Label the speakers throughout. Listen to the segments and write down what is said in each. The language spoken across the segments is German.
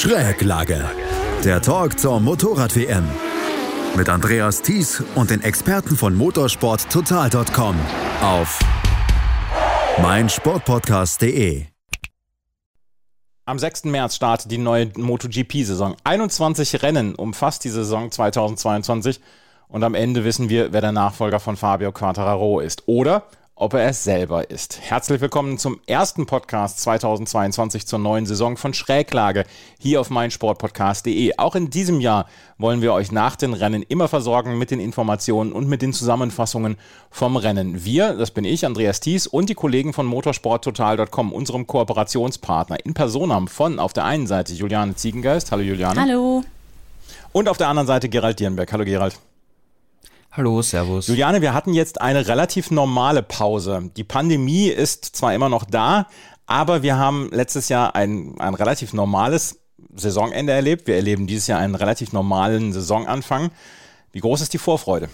Speaker 1: Schräglage. Der Talk zur Motorrad-WM. Mit Andreas Thies und den Experten von motorsporttotal.com auf meinsportpodcast.de.
Speaker 2: Am 6. März startet die neue MotoGP-Saison. 21 Rennen umfasst die Saison 2022 und am Ende wissen wir, wer der Nachfolger von Fabio Quartararo ist. Oder ob er es selber ist. Herzlich willkommen zum ersten Podcast 2022 zur neuen Saison von Schräglage hier auf meinsportpodcast.de. Auch in diesem Jahr wollen wir euch nach den Rennen immer versorgen mit den Informationen und mit den Zusammenfassungen vom Rennen. Wir, das bin ich, Andreas Thies und die Kollegen von motorsporttotal.com, unserem Kooperationspartner in Personam von auf der einen Seite Juliane Ziegengeist. Hallo Juliane.
Speaker 3: Hallo.
Speaker 2: Und auf der anderen Seite Gerald Dierenberg. Hallo Gerald.
Speaker 4: Hallo, Servus.
Speaker 2: Juliane, wir hatten jetzt eine relativ normale Pause. Die Pandemie ist zwar immer noch da, aber wir haben letztes Jahr ein, ein relativ normales Saisonende erlebt. Wir erleben dieses Jahr einen relativ normalen Saisonanfang. Wie groß ist die Vorfreude?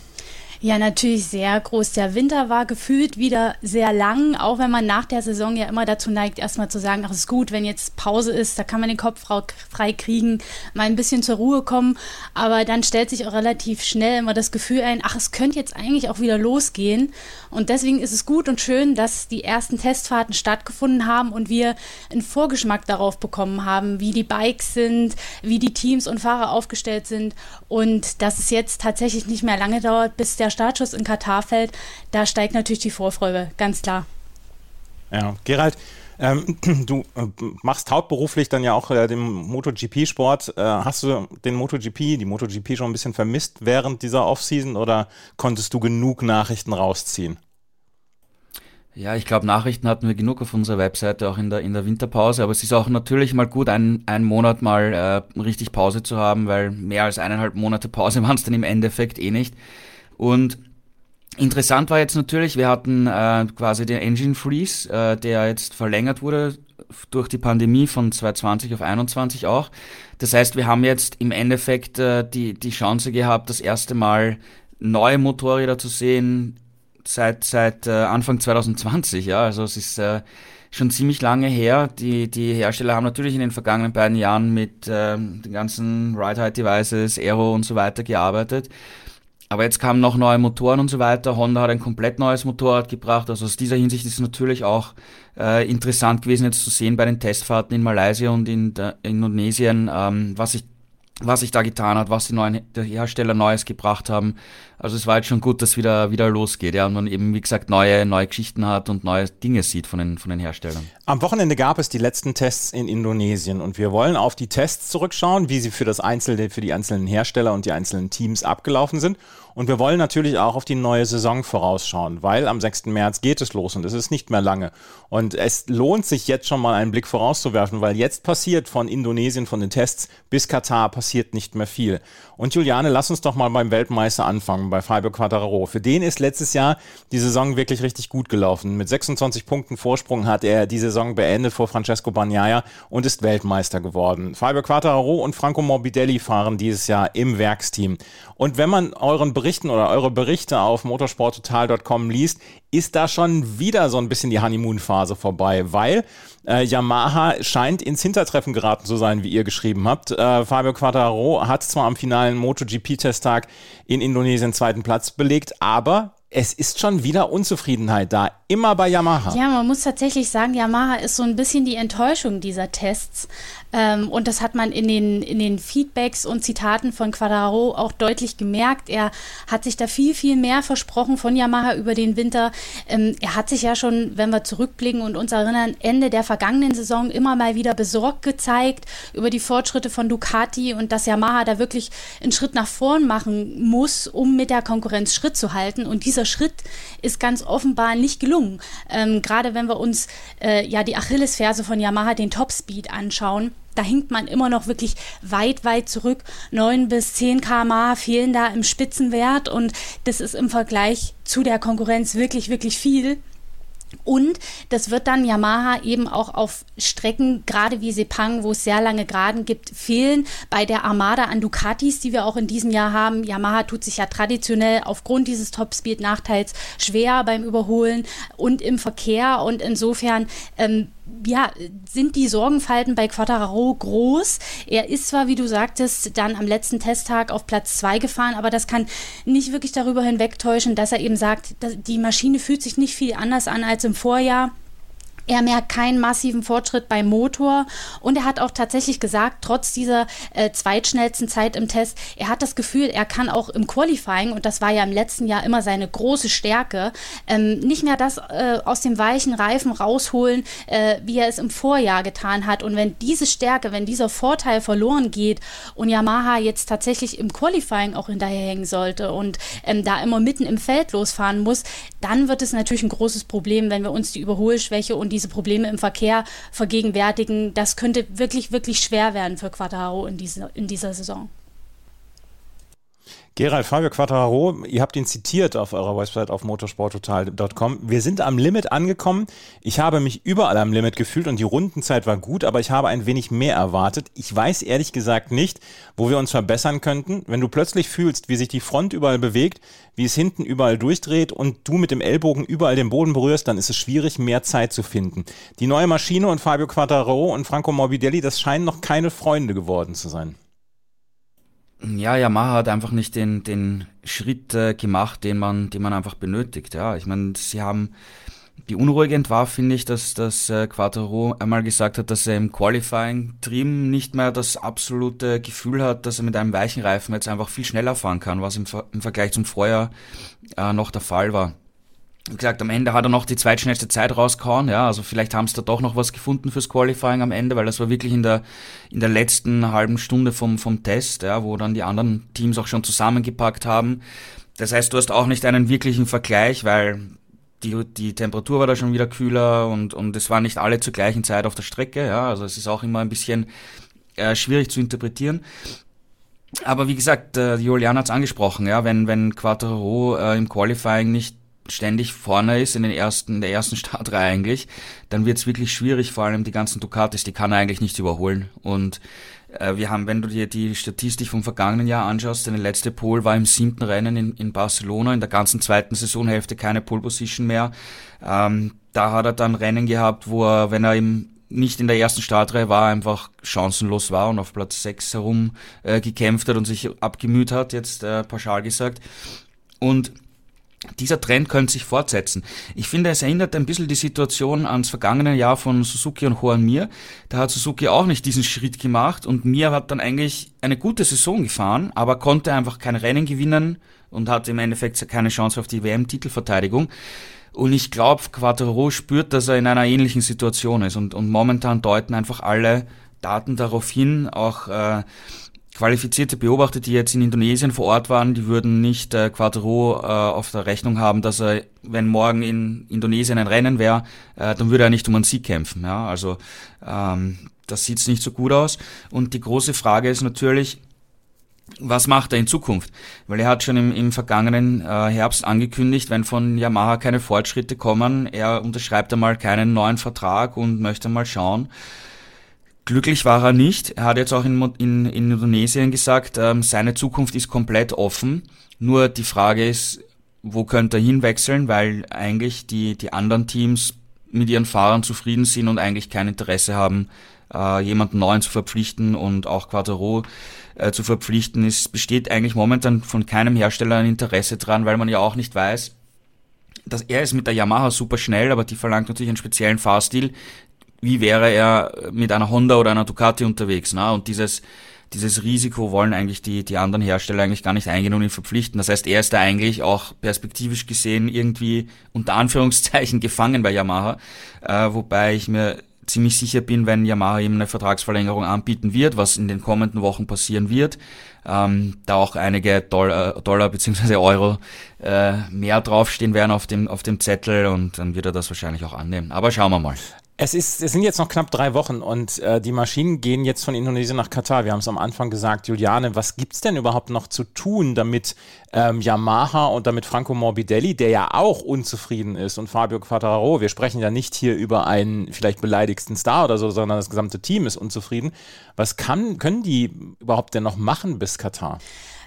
Speaker 3: Ja, natürlich sehr groß. Der Winter war gefühlt wieder sehr lang, auch wenn man nach der Saison ja immer dazu neigt, erstmal zu sagen, ach, ist gut, wenn jetzt Pause ist, da kann man den Kopf frei kriegen, mal ein bisschen zur Ruhe kommen. Aber dann stellt sich auch relativ schnell immer das Gefühl ein, ach, es könnte jetzt eigentlich auch wieder losgehen. Und deswegen ist es gut und schön, dass die ersten Testfahrten stattgefunden haben und wir einen Vorgeschmack darauf bekommen haben, wie die Bikes sind, wie die Teams und Fahrer aufgestellt sind und dass es jetzt tatsächlich nicht mehr lange dauert, bis der Startschuss in Katar fällt, da steigt natürlich die Vorfreude, ganz klar.
Speaker 2: Ja, Gerald, ähm, du äh, machst hauptberuflich dann ja auch äh, den MotoGP-Sport. Äh, hast du den MotoGP, die MotoGP schon ein bisschen vermisst während dieser Offseason oder konntest du genug Nachrichten rausziehen?
Speaker 4: Ja, ich glaube, Nachrichten hatten wir genug auf unserer Webseite, auch in der, in der Winterpause. Aber es ist auch natürlich mal gut, einen, einen Monat mal äh, richtig Pause zu haben, weil mehr als eineinhalb Monate Pause waren es dann im Endeffekt eh nicht. Und interessant war jetzt natürlich, wir hatten äh, quasi den Engine Freeze, äh, der jetzt verlängert wurde durch die Pandemie von 2020 auf 2021 auch. Das heißt, wir haben jetzt im Endeffekt äh, die, die Chance gehabt, das erste Mal neue Motorräder zu sehen seit, seit äh, Anfang 2020. Ja, also es ist äh, schon ziemlich lange her. Die, die Hersteller haben natürlich in den vergangenen beiden Jahren mit äh, den ganzen Ride-Height-Devices, Aero und so weiter gearbeitet. Aber jetzt kamen noch neue Motoren und so weiter. Honda hat ein komplett neues Motorrad gebracht. Also aus dieser Hinsicht ist es natürlich auch äh, interessant gewesen, jetzt zu sehen bei den Testfahrten in Malaysia und in Indonesien, ähm, was sich was sich da getan hat, was die neuen Hersteller Neues gebracht haben. Also es war jetzt schon gut, dass wieder wieder losgeht, ja, und man eben wie gesagt neue neue Geschichten hat und neue Dinge sieht von den von den Herstellern.
Speaker 2: Am Wochenende gab es die letzten Tests in Indonesien und wir wollen auf die Tests zurückschauen, wie sie für das einzelne für die einzelnen Hersteller und die einzelnen Teams abgelaufen sind und wir wollen natürlich auch auf die neue Saison vorausschauen, weil am 6. März geht es los und es ist nicht mehr lange. Und es lohnt sich jetzt schon mal einen Blick vorauszuwerfen, weil jetzt passiert von Indonesien, von den Tests bis Katar passiert nicht mehr viel. Und Juliane, lass uns doch mal beim Weltmeister anfangen, bei Fabio Quattararo. Für den ist letztes Jahr die Saison wirklich richtig gut gelaufen. Mit 26 Punkten Vorsprung hat er die Saison beendet vor Francesco Bagnaia und ist Weltmeister geworden. Fabio Quattararo und Franco Morbidelli fahren dieses Jahr im Werksteam. Und wenn man euren Berichten oder eure Berichte auf motorsporttotal.com liest, ist da schon wieder so ein bisschen die Honeymoon-Phase vorbei, weil äh, Yamaha scheint ins Hintertreffen geraten zu sein, wie ihr geschrieben habt. Äh, Fabio Quattararo hat zwar am finalen MotoGP-Testtag in Indonesien zweiten Platz belegt, aber es ist schon wieder Unzufriedenheit da, immer bei Yamaha.
Speaker 3: Ja, man muss tatsächlich sagen, Yamaha ist so ein bisschen die Enttäuschung dieser Tests. Ähm, und das hat man in den, in den Feedbacks und Zitaten von Quadraro auch deutlich gemerkt. Er hat sich da viel, viel mehr versprochen von Yamaha über den Winter. Ähm, er hat sich ja schon, wenn wir zurückblicken und uns erinnern, Ende der vergangenen Saison immer mal wieder besorgt gezeigt über die Fortschritte von Ducati und dass Yamaha da wirklich einen Schritt nach vorn machen muss, um mit der Konkurrenz Schritt zu halten. Und dieser Schritt ist ganz offenbar nicht gelungen. Ähm, Gerade wenn wir uns äh, ja die Achillesferse von Yamaha, den Topspeed anschauen da hinkt man immer noch wirklich weit, weit zurück. 9 bis 10 km fehlen da im Spitzenwert und das ist im Vergleich zu der Konkurrenz wirklich, wirklich viel. Und das wird dann Yamaha eben auch auf Strecken, gerade wie Sepang, wo es sehr lange Geraden gibt, fehlen. Bei der Armada an Ducatis, die wir auch in diesem Jahr haben. Yamaha tut sich ja traditionell aufgrund dieses Topspeed-Nachteils schwer beim Überholen und im Verkehr. Und insofern ähm, ja, sind die Sorgenfalten bei Quattararo groß. Er ist zwar, wie du sagtest, dann am letzten Testtag auf Platz 2 gefahren, aber das kann nicht wirklich darüber hinwegtäuschen, dass er eben sagt, die Maschine fühlt sich nicht viel anders an als im Vorjahr. Er merkt keinen massiven Fortschritt beim Motor und er hat auch tatsächlich gesagt, trotz dieser äh, zweitschnellsten Zeit im Test, er hat das Gefühl, er kann auch im Qualifying, und das war ja im letzten Jahr immer seine große Stärke, ähm, nicht mehr das äh, aus dem weichen Reifen rausholen, äh, wie er es im Vorjahr getan hat. Und wenn diese Stärke, wenn dieser Vorteil verloren geht und Yamaha jetzt tatsächlich im Qualifying auch hinterherhängen sollte und ähm, da immer mitten im Feld losfahren muss, dann wird es natürlich ein großes Problem, wenn wir uns die Überholschwäche und diese Probleme im Verkehr vergegenwärtigen. Das könnte wirklich, wirklich schwer werden für Quattaro in, diese, in dieser Saison.
Speaker 2: Gerald Fabio Quattararo, ihr habt ihn zitiert auf eurer Website auf motorsporttotal.com. Wir sind am Limit angekommen. Ich habe mich überall am Limit gefühlt und die Rundenzeit war gut, aber ich habe ein wenig mehr erwartet. Ich weiß ehrlich gesagt nicht, wo wir uns verbessern könnten. Wenn du plötzlich fühlst, wie sich die Front überall bewegt, wie es hinten überall durchdreht und du mit dem Ellbogen überall den Boden berührst, dann ist es schwierig, mehr Zeit zu finden. Die neue Maschine und Fabio Quattararo und Franco Morbidelli, das scheinen noch keine Freunde geworden zu sein.
Speaker 4: Ja, Yamaha hat einfach nicht den, den Schritt äh, gemacht, den man, den man einfach benötigt. Ja, ich meine, sie haben beunruhigend war, finde ich, dass, dass äh, Quattro einmal gesagt hat, dass er im Qualifying-Trim nicht mehr das absolute Gefühl hat, dass er mit einem weichen Reifen jetzt einfach viel schneller fahren kann, was im, im Vergleich zum Vorjahr äh, noch der Fall war wie gesagt, am Ende hat er noch die zweitschnellste Zeit rausgehauen, ja, also vielleicht haben sie da doch noch was gefunden fürs Qualifying am Ende, weil das war wirklich in der, in der letzten halben Stunde vom, vom Test, ja, wo dann die anderen Teams auch schon zusammengepackt haben. Das heißt, du hast auch nicht einen wirklichen Vergleich, weil die, die Temperatur war da schon wieder kühler und, und es waren nicht alle zur gleichen Zeit auf der Strecke, ja, also es ist auch immer ein bisschen äh, schwierig zu interpretieren. Aber wie gesagt, äh, Julian hat es angesprochen, ja, wenn, wenn Quattro äh, im Qualifying nicht ständig vorne ist in den ersten, der ersten Startreihe eigentlich, dann wird es wirklich schwierig, vor allem die ganzen Ducatis, die kann er eigentlich nicht überholen. Und äh, wir haben, wenn du dir die Statistik vom vergangenen Jahr anschaust, seine letzte Pole war im siebten Rennen in, in Barcelona, in der ganzen zweiten Saisonhälfte keine Pole Position mehr. Ähm, da hat er dann Rennen gehabt, wo er, wenn er im nicht in der ersten Startreihe war, einfach chancenlos war und auf Platz 6 herum äh, gekämpft hat und sich abgemüht hat, jetzt äh, pauschal gesagt. Und dieser Trend könnte sich fortsetzen. Ich finde, es erinnert ein bisschen die Situation ans vergangene Jahr von Suzuki und Juan Mir. Da hat Suzuki auch nicht diesen Schritt gemacht und Mir hat dann eigentlich eine gute Saison gefahren, aber konnte einfach kein Rennen gewinnen und hatte im Endeffekt keine Chance auf die WM-Titelverteidigung. Und ich glaube, Quattro spürt, dass er in einer ähnlichen Situation ist und, und momentan deuten einfach alle Daten darauf hin, auch äh, qualifizierte Beobachter, die jetzt in Indonesien vor Ort waren, die würden nicht äh, Quattro äh, auf der Rechnung haben, dass er, wenn morgen in Indonesien ein Rennen wäre, äh, dann würde er nicht um einen Sieg kämpfen. Ja? Also ähm, das sieht nicht so gut aus. Und die große Frage ist natürlich, was macht er in Zukunft? Weil er hat schon im, im vergangenen äh, Herbst angekündigt, wenn von Yamaha keine Fortschritte kommen, er unterschreibt einmal keinen neuen Vertrag und möchte mal schauen. Glücklich war er nicht. Er hat jetzt auch in, in, in Indonesien gesagt, ähm, seine Zukunft ist komplett offen. Nur die Frage ist, wo könnte er hinwechseln, weil eigentlich die, die anderen Teams mit ihren Fahrern zufrieden sind und eigentlich kein Interesse haben, äh, jemanden neuen zu verpflichten und auch Quattro äh, zu verpflichten. Es besteht eigentlich momentan von keinem Hersteller ein Interesse dran, weil man ja auch nicht weiß, dass er ist mit der Yamaha super schnell, aber die verlangt natürlich einen speziellen Fahrstil, wie wäre er mit einer Honda oder einer Ducati unterwegs. Ne? Und dieses, dieses Risiko wollen eigentlich die, die anderen Hersteller eigentlich gar nicht eingehen und ihn verpflichten. Das heißt, er ist da eigentlich auch perspektivisch gesehen irgendwie unter Anführungszeichen gefangen bei Yamaha, äh, wobei ich mir ziemlich sicher bin, wenn Yamaha ihm eine Vertragsverlängerung anbieten wird, was in den kommenden Wochen passieren wird, ähm, da auch einige Dollar, Dollar bzw. Euro äh, mehr draufstehen werden auf dem, auf dem Zettel und dann wird er das wahrscheinlich auch annehmen. Aber schauen wir mal.
Speaker 2: Es, ist, es sind jetzt noch knapp drei Wochen und äh, die Maschinen gehen jetzt von Indonesien nach Katar. Wir haben es am Anfang gesagt, Juliane, was gibt es denn überhaupt noch zu tun, damit ähm, Yamaha und damit Franco Morbidelli, der ja auch unzufrieden ist, und Fabio Quattararo, wir sprechen ja nicht hier über einen vielleicht beleidigsten Star oder so, sondern das gesamte Team ist unzufrieden. Was kann, können die überhaupt denn noch machen bis Katar?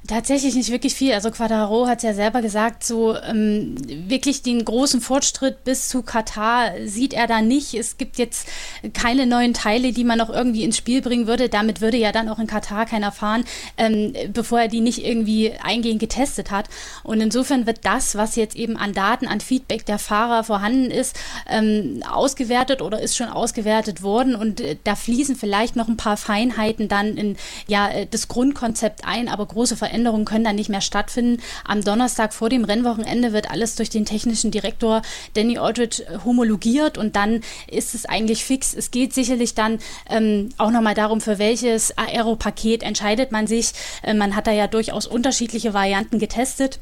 Speaker 3: Tatsächlich nicht wirklich viel. Also Quadraro hat es ja selber gesagt, so ähm, wirklich den großen Fortschritt bis zu Katar sieht er da nicht. Es gibt jetzt keine neuen Teile, die man noch irgendwie ins Spiel bringen würde. Damit würde ja dann auch in Katar keiner fahren, ähm, bevor er die nicht irgendwie eingehend getestet hat. Und insofern wird das, was jetzt eben an Daten, an Feedback der Fahrer vorhanden ist, ähm, ausgewertet oder ist schon ausgewertet worden. Und äh, da fließen vielleicht noch ein paar Feinheiten dann in ja, äh, das Grundkonzept ein, aber große Veränderungen Veränderungen können dann nicht mehr stattfinden. Am Donnerstag vor dem Rennwochenende wird alles durch den technischen Direktor Danny Aldridge homologiert und dann ist es eigentlich fix. Es geht sicherlich dann ähm, auch nochmal darum, für welches Aero-Paket entscheidet man sich. Äh, man hat da ja durchaus unterschiedliche Varianten getestet.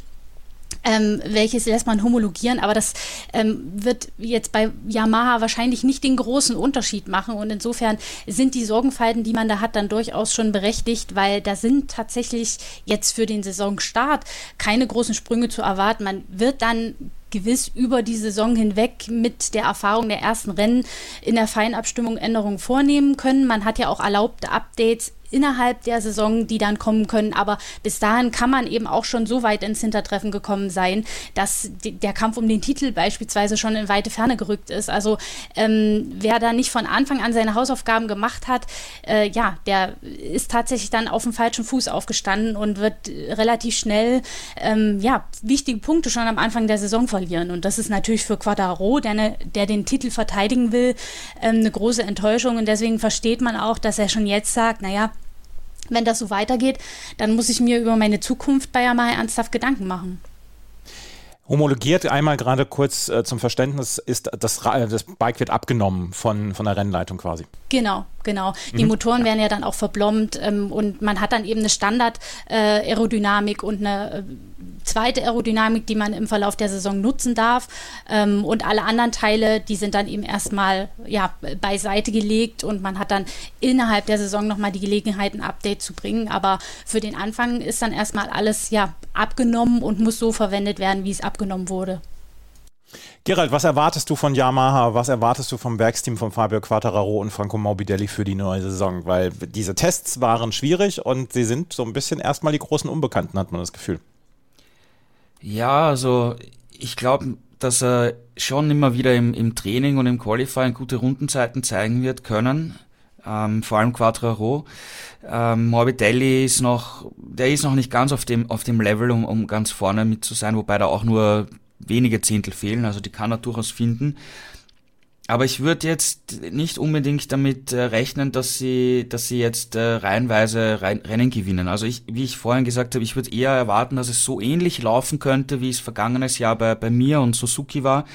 Speaker 3: Ähm, welches lässt man homologieren, aber das ähm, wird jetzt bei Yamaha wahrscheinlich nicht den großen Unterschied machen und insofern sind die Sorgenfalten, die man da hat, dann durchaus schon berechtigt, weil da sind tatsächlich jetzt für den Saisonstart keine großen Sprünge zu erwarten. Man wird dann gewiss über die Saison hinweg mit der Erfahrung der ersten Rennen in der Feinabstimmung Änderungen vornehmen können. Man hat ja auch erlaubte Updates innerhalb der Saison, die dann kommen können. Aber bis dahin kann man eben auch schon so weit ins Hintertreffen gekommen sein, dass der Kampf um den Titel beispielsweise schon in weite Ferne gerückt ist. Also ähm, wer da nicht von Anfang an seine Hausaufgaben gemacht hat, äh, ja, der ist tatsächlich dann auf dem falschen Fuß aufgestanden und wird relativ schnell ähm, ja, wichtige Punkte schon am Anfang der Saison verlieren. Und das ist natürlich für Quadraro, der, ne, der den Titel verteidigen will, ähm, eine große Enttäuschung. Und deswegen versteht man auch, dass er schon jetzt sagt, naja, wenn das so weitergeht, dann muss ich mir über meine Zukunft bei Yamaha ernsthaft Gedanken machen.
Speaker 2: Homologiert einmal gerade kurz äh, zum Verständnis ist, das, das Bike wird abgenommen von, von der Rennleitung quasi.
Speaker 3: Genau, genau. Die mhm. Motoren ja. werden ja dann auch verblombt ähm, und man hat dann eben eine Standard-Aerodynamik äh, und eine äh, zweite Aerodynamik, die man im Verlauf der Saison nutzen darf. Ähm, und alle anderen Teile, die sind dann eben erstmal ja, beiseite gelegt und man hat dann innerhalb der Saison nochmal die Gelegenheit, ein Update zu bringen. Aber für den Anfang ist dann erstmal alles ja, abgenommen und muss so verwendet werden, wie es abgenommen wurde.
Speaker 2: Gerald, was erwartest du von Yamaha? Was erwartest du vom Werksteam von Fabio Quattararo und Franco Morbidelli für die neue Saison? Weil diese Tests waren schwierig und sie sind so ein bisschen erstmal die großen Unbekannten, hat man das Gefühl.
Speaker 4: Ja, also ich glaube, dass er schon immer wieder im, im Training und im Qualifying gute Rundenzeiten zeigen wird können. Ähm, vor allem Quattraro. Ähm, Morbidelli ist noch, der ist noch nicht ganz auf dem, auf dem Level, um, um ganz vorne mit zu sein, wobei da auch nur wenige Zehntel fehlen, also die kann er durchaus finden. Aber ich würde jetzt nicht unbedingt damit äh, rechnen, dass sie, dass sie jetzt äh, reihenweise Rennen gewinnen. Also ich, wie ich vorhin gesagt habe, ich würde eher erwarten, dass es so ähnlich laufen könnte, wie es vergangenes Jahr bei, bei mir und Suzuki war,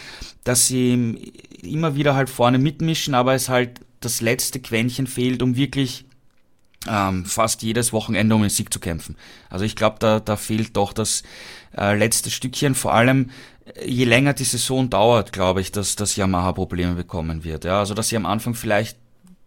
Speaker 4: dass sie immer wieder halt vorne mitmischen, aber es halt das letzte Quäntchen fehlt, um wirklich ähm, fast jedes Wochenende um den Sieg zu kämpfen. Also ich glaube, da, da fehlt doch das äh, letzte Stückchen, vor allem je länger die Saison dauert, glaube ich, dass das Yamaha Probleme bekommen wird. Ja, also dass sie am Anfang vielleicht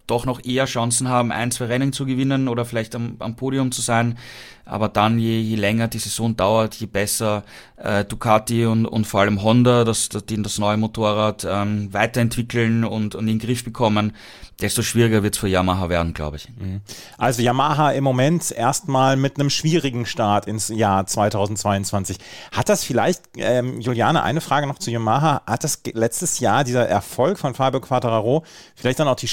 Speaker 4: doch noch eher Chancen haben, ein, zwei Rennen zu gewinnen oder vielleicht am, am Podium zu sein. Aber dann, je, je länger die Saison dauert, je besser äh, Ducati und, und vor allem Honda, das, das, das neue Motorrad ähm, weiterentwickeln und, und in den Griff bekommen, desto schwieriger wird es für Yamaha werden, glaube ich. Mhm.
Speaker 2: Also Yamaha im Moment erstmal mit einem schwierigen Start ins Jahr 2022. Hat das vielleicht, ähm, Juliane, eine Frage noch zu Yamaha, hat das letztes Jahr, dieser Erfolg von Fabio Quattararo, vielleicht dann auch die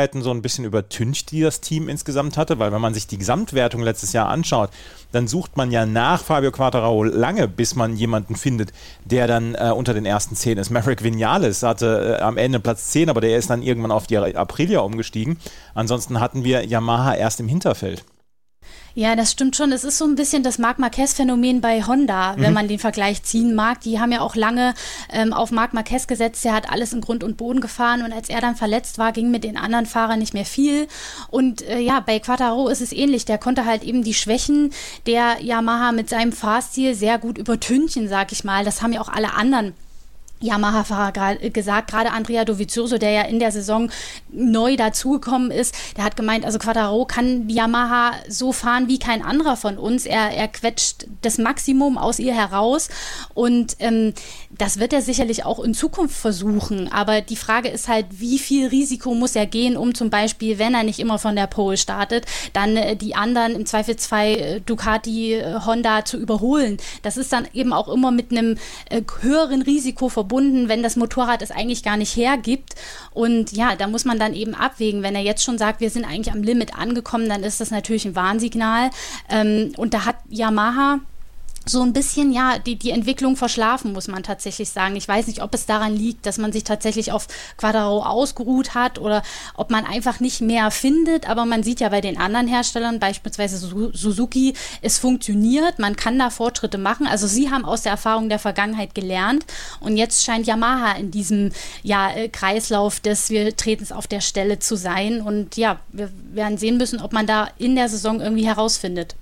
Speaker 2: Schwierigkeiten so ein bisschen übertüncht, die das Team insgesamt hatte? Weil wenn man sich die Gesamtwertung letztes Jahr anschaut, dann sucht man ja nach Fabio Quattararo lange, bis man jemanden findet, der dann äh, unter den ersten zehn ist. Maverick Vinales hatte äh, am Ende Platz 10, aber der ist dann irgendwann auf die Aprilia umgestiegen. Ansonsten hatten wir Yamaha erst im Hinterfeld.
Speaker 3: Ja, das stimmt schon. Es ist so ein bisschen das Marc Marquez-Phänomen bei Honda, mhm. wenn man den Vergleich ziehen mag. Die haben ja auch lange ähm, auf Marc Marquez gesetzt. Der hat alles in Grund und Boden gefahren und als er dann verletzt war, ging mit den anderen Fahrern nicht mehr viel. Und äh, ja, bei Quattaro ist es ähnlich. Der konnte halt eben die Schwächen der Yamaha mit seinem Fahrstil sehr gut übertünchen, sag ich mal. Das haben ja auch alle anderen Yamaha-Fahrer gesagt, gerade Andrea Dovizioso, der ja in der Saison neu dazugekommen ist, der hat gemeint, also Quattaro kann Yamaha so fahren wie kein anderer von uns. Er, er quetscht das Maximum aus ihr heraus und ähm, das wird er sicherlich auch in Zukunft versuchen. Aber die Frage ist halt, wie viel Risiko muss er gehen, um zum Beispiel, wenn er nicht immer von der Pole startet, dann äh, die anderen im Zweifelsfall äh, Ducati, äh, Honda zu überholen. Das ist dann eben auch immer mit einem äh, höheren Risiko verbunden verbunden, wenn das Motorrad es eigentlich gar nicht hergibt. Und ja, da muss man dann eben abwägen. Wenn er jetzt schon sagt, wir sind eigentlich am Limit angekommen, dann ist das natürlich ein Warnsignal. Ähm, und da hat Yamaha so ein bisschen, ja, die, die Entwicklung verschlafen, muss man tatsächlich sagen. Ich weiß nicht, ob es daran liegt, dass man sich tatsächlich auf Quadraro ausgeruht hat oder ob man einfach nicht mehr findet. Aber man sieht ja bei den anderen Herstellern, beispielsweise Suzuki, es funktioniert. Man kann da Fortschritte machen. Also sie haben aus der Erfahrung der Vergangenheit gelernt. Und jetzt scheint Yamaha in diesem ja, äh, Kreislauf des wir treten es auf der Stelle zu sein. Und ja, wir werden sehen müssen, ob man da in der Saison irgendwie herausfindet.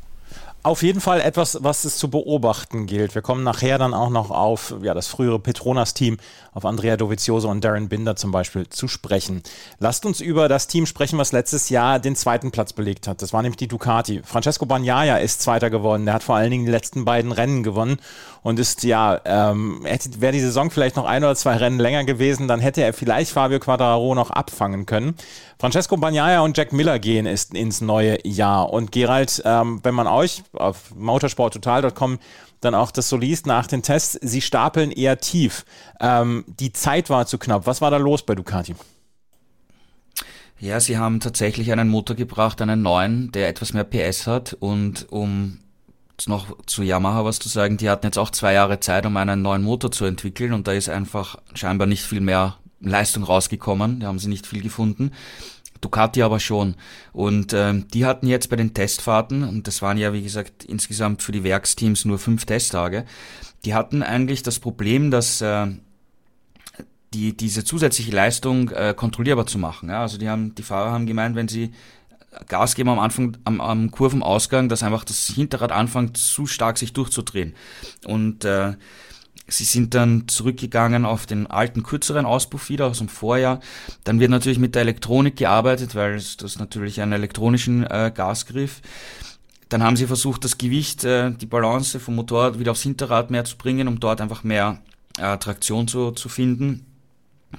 Speaker 2: Auf jeden Fall etwas, was es zu beobachten gilt. Wir kommen nachher dann auch noch auf ja, das frühere Petronas-Team, auf Andrea Dovizioso und Darren Binder zum Beispiel zu sprechen. Lasst uns über das Team sprechen, was letztes Jahr den zweiten Platz belegt hat. Das war nämlich die Ducati. Francesco Bagnaia ist Zweiter geworden. Der hat vor allen Dingen die letzten beiden Rennen gewonnen und ist ja, ähm, wäre die Saison vielleicht noch ein oder zwei Rennen länger gewesen, dann hätte er vielleicht Fabio Quadraro noch abfangen können. Francesco Bagnaia und Jack Miller gehen ist ins neue Jahr. Und Gerald, ähm, wenn man euch auf motorsporttotal.com dann auch das so liest nach den Tests, sie stapeln eher tief. Ähm, die Zeit war zu knapp. Was war da los bei Ducati?
Speaker 4: Ja, sie haben tatsächlich einen Motor gebracht, einen neuen, der etwas mehr PS hat. Und um noch zu Yamaha was zu sagen, die hatten jetzt auch zwei Jahre Zeit, um einen neuen Motor zu entwickeln und da ist einfach scheinbar nicht viel mehr Leistung rausgekommen, da haben sie nicht viel gefunden. Ducati aber schon. Und ähm, die hatten jetzt bei den Testfahrten, und das waren ja wie gesagt insgesamt für die Werksteams nur fünf Testtage, die hatten eigentlich das Problem, dass äh, die, diese zusätzliche Leistung äh, kontrollierbar zu machen. Ja? Also die haben, die Fahrer haben gemeint, wenn sie Gas geben am Anfang, am, am Kurvenausgang, dass einfach das Hinterrad anfängt zu stark sich durchzudrehen. Und äh, Sie sind dann zurückgegangen auf den alten, kürzeren Auspuff wieder aus dem Vorjahr. Dann wird natürlich mit der Elektronik gearbeitet, weil das natürlich einen elektronischen äh, Gasgriff. Dann haben sie versucht, das Gewicht, äh, die Balance vom Motorrad wieder aufs Hinterrad mehr zu bringen, um dort einfach mehr äh, Traktion zu, zu finden.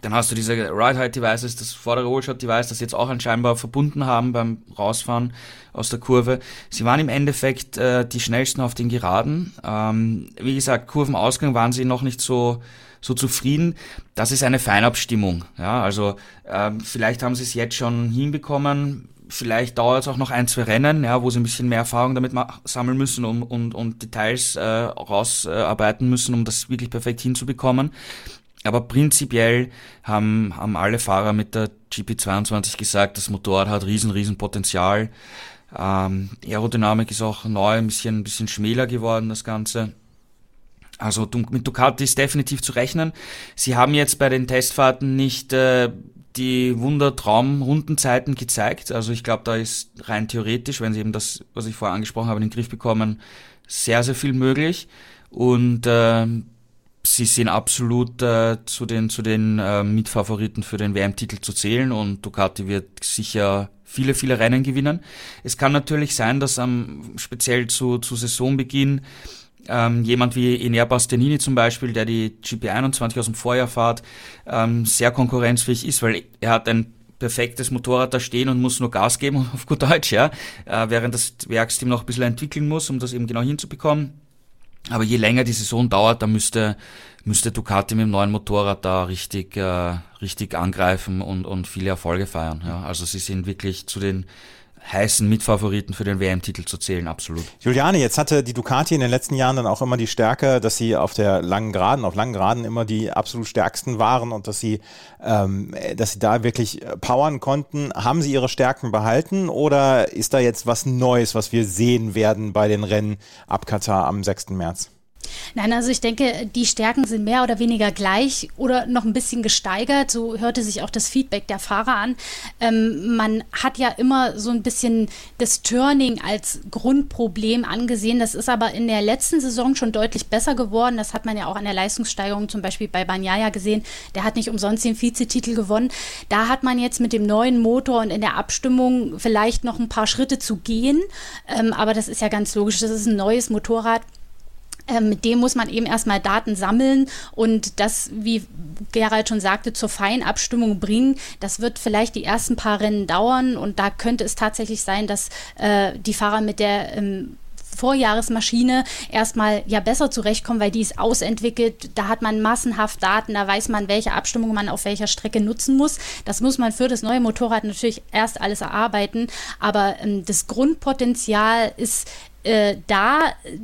Speaker 4: Dann hast du diese Ride-Height-Devices, das vordere Rollshot-Device, das jetzt auch anscheinend verbunden haben beim Rausfahren aus der Kurve. Sie waren im Endeffekt äh, die schnellsten auf den Geraden. Ähm, wie gesagt, Kurvenausgang waren sie noch nicht so so zufrieden. Das ist eine Feinabstimmung. Ja, also ähm, vielleicht haben sie es jetzt schon hinbekommen. Vielleicht dauert es auch noch ein, zwei Rennen, ja, wo sie ein bisschen mehr Erfahrung damit sammeln müssen und, und, und Details äh, rausarbeiten müssen, um das wirklich perfekt hinzubekommen. Aber prinzipiell haben, haben alle Fahrer mit der GP22 gesagt, das Motorrad hat riesen, riesen Potenzial. Ähm, Aerodynamik ist auch neu, ein bisschen, ein bisschen schmäler geworden, das Ganze. Also mit Ducati ist definitiv zu rechnen. Sie haben jetzt bei den Testfahrten nicht äh, die Wundertraum-Rundenzeiten gezeigt. Also ich glaube, da ist rein theoretisch, wenn sie eben das, was ich vorher angesprochen habe, in den Griff bekommen, sehr, sehr viel möglich. Und äh, sie sind absolut äh, zu den, zu den äh, Mitfavoriten für den WM-Titel zu zählen und Ducati wird sicher viele, viele Rennen gewinnen. Es kann natürlich sein, dass am, speziell zu, zu Saisonbeginn ähm, jemand wie Enea Bastianini zum Beispiel, der die GP21 aus dem Vorjahr fährt, ähm, sehr konkurrenzfähig ist, weil er hat ein perfektes Motorrad da stehen und muss nur Gas geben, auf gut Deutsch, ja, äh, während das Werksteam noch ein bisschen entwickeln muss, um das eben genau hinzubekommen. Aber je länger die Saison dauert, da müsste, müsste Ducati mit dem neuen Motorrad da richtig, äh, richtig angreifen und, und viele Erfolge feiern. Ja. Also sie sind wirklich zu den heißen Mitfavoriten für den WM-Titel zu zählen, absolut.
Speaker 2: Juliane, jetzt hatte die Ducati in den letzten Jahren dann auch immer die Stärke, dass sie auf der langen Geraden, auf langen Geraden immer die absolut stärksten waren und dass sie, ähm, dass sie da wirklich äh, powern konnten. Haben sie ihre Stärken behalten oder ist da jetzt was Neues, was wir sehen werden bei den Rennen ab Katar am 6. März?
Speaker 3: Nein, also ich denke, die Stärken sind mehr oder weniger gleich oder noch ein bisschen gesteigert. So hörte sich auch das Feedback der Fahrer an. Ähm, man hat ja immer so ein bisschen das Turning als Grundproblem angesehen. Das ist aber in der letzten Saison schon deutlich besser geworden. Das hat man ja auch an der Leistungssteigerung zum Beispiel bei Banyaya gesehen. Der hat nicht umsonst den Vizetitel gewonnen. Da hat man jetzt mit dem neuen Motor und in der Abstimmung vielleicht noch ein paar Schritte zu gehen. Ähm, aber das ist ja ganz logisch. Das ist ein neues Motorrad. Ähm, mit dem muss man eben erstmal Daten sammeln und das, wie Gerald schon sagte, zur Feinabstimmung bringen. Das wird vielleicht die ersten paar Rennen dauern und da könnte es tatsächlich sein, dass äh, die Fahrer mit der ähm, Vorjahresmaschine erstmal ja besser zurechtkommen, weil die ist ausentwickelt. Da hat man massenhaft Daten, da weiß man, welche Abstimmung man auf welcher Strecke nutzen muss. Das muss man für das neue Motorrad natürlich erst alles erarbeiten. Aber ähm, das Grundpotenzial ist äh, da,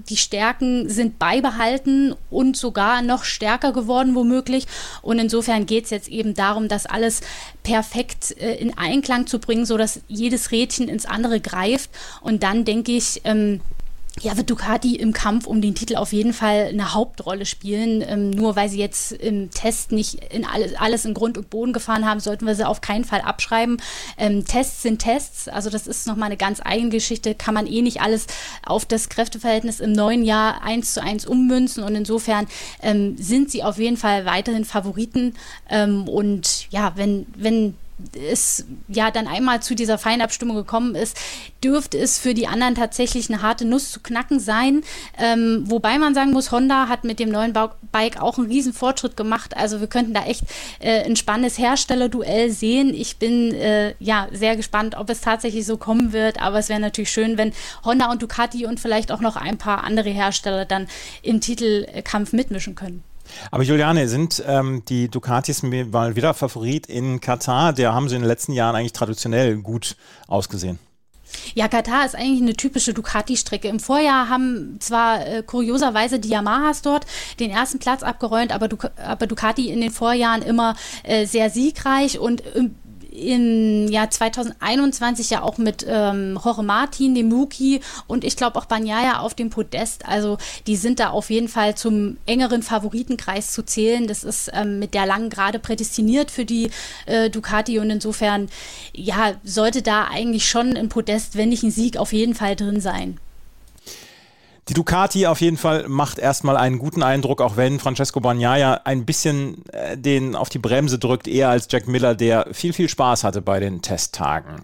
Speaker 3: die Stärken sind beibehalten und sogar noch stärker geworden womöglich. Und insofern geht es jetzt eben darum, das alles perfekt äh, in Einklang zu bringen, sodass jedes Rädchen ins andere greift. Und dann denke ich, ähm, ja, wird Ducati im Kampf um den Titel auf jeden Fall eine Hauptrolle spielen. Ähm, nur weil sie jetzt im Test nicht in alles, alles in Grund und Boden gefahren haben, sollten wir sie auf keinen Fall abschreiben. Ähm, Tests sind Tests, also das ist nochmal eine ganz eigene Geschichte. Kann man eh nicht alles auf das Kräfteverhältnis im neuen Jahr eins zu eins ummünzen und insofern ähm, sind sie auf jeden Fall weiterhin Favoriten. Ähm, und ja, wenn, wenn es ja dann einmal zu dieser Feinabstimmung gekommen ist, dürfte es für die anderen tatsächlich eine harte Nuss zu knacken sein. Ähm, wobei man sagen muss, Honda hat mit dem neuen Bike auch einen riesen Fortschritt gemacht. Also wir könnten da echt äh, ein spannendes Herstellerduell sehen. Ich bin äh, ja sehr gespannt, ob es tatsächlich so kommen wird. Aber es wäre natürlich schön, wenn Honda und Ducati und vielleicht auch noch ein paar andere Hersteller dann im Titelkampf mitmischen können.
Speaker 2: Aber Juliane, sind ähm, die Ducatis mal wieder Favorit in Katar? Der haben sie in den letzten Jahren eigentlich traditionell gut ausgesehen.
Speaker 3: Ja, Katar ist eigentlich eine typische Ducati-Strecke. Im Vorjahr haben zwar äh, kurioserweise die Yamahas dort den ersten Platz abgeräumt, aber, Duc aber Ducati in den Vorjahren immer äh, sehr siegreich und äh, im Jahr 2021 ja auch mit ähm, Jorge Martin, dem Muki und ich glaube auch Banyaya auf dem Podest. Also die sind da auf jeden Fall zum engeren Favoritenkreis zu zählen. Das ist ähm, mit der langen Gerade prädestiniert für die äh, Ducati und insofern ja sollte da eigentlich schon ein Podest, wenn nicht ein Sieg, auf jeden Fall drin sein.
Speaker 2: Die Ducati auf jeden Fall macht erstmal einen guten Eindruck, auch wenn Francesco Bagnaia ein bisschen äh, den auf die Bremse drückt, eher als Jack Miller, der viel, viel Spaß hatte bei den Testtagen.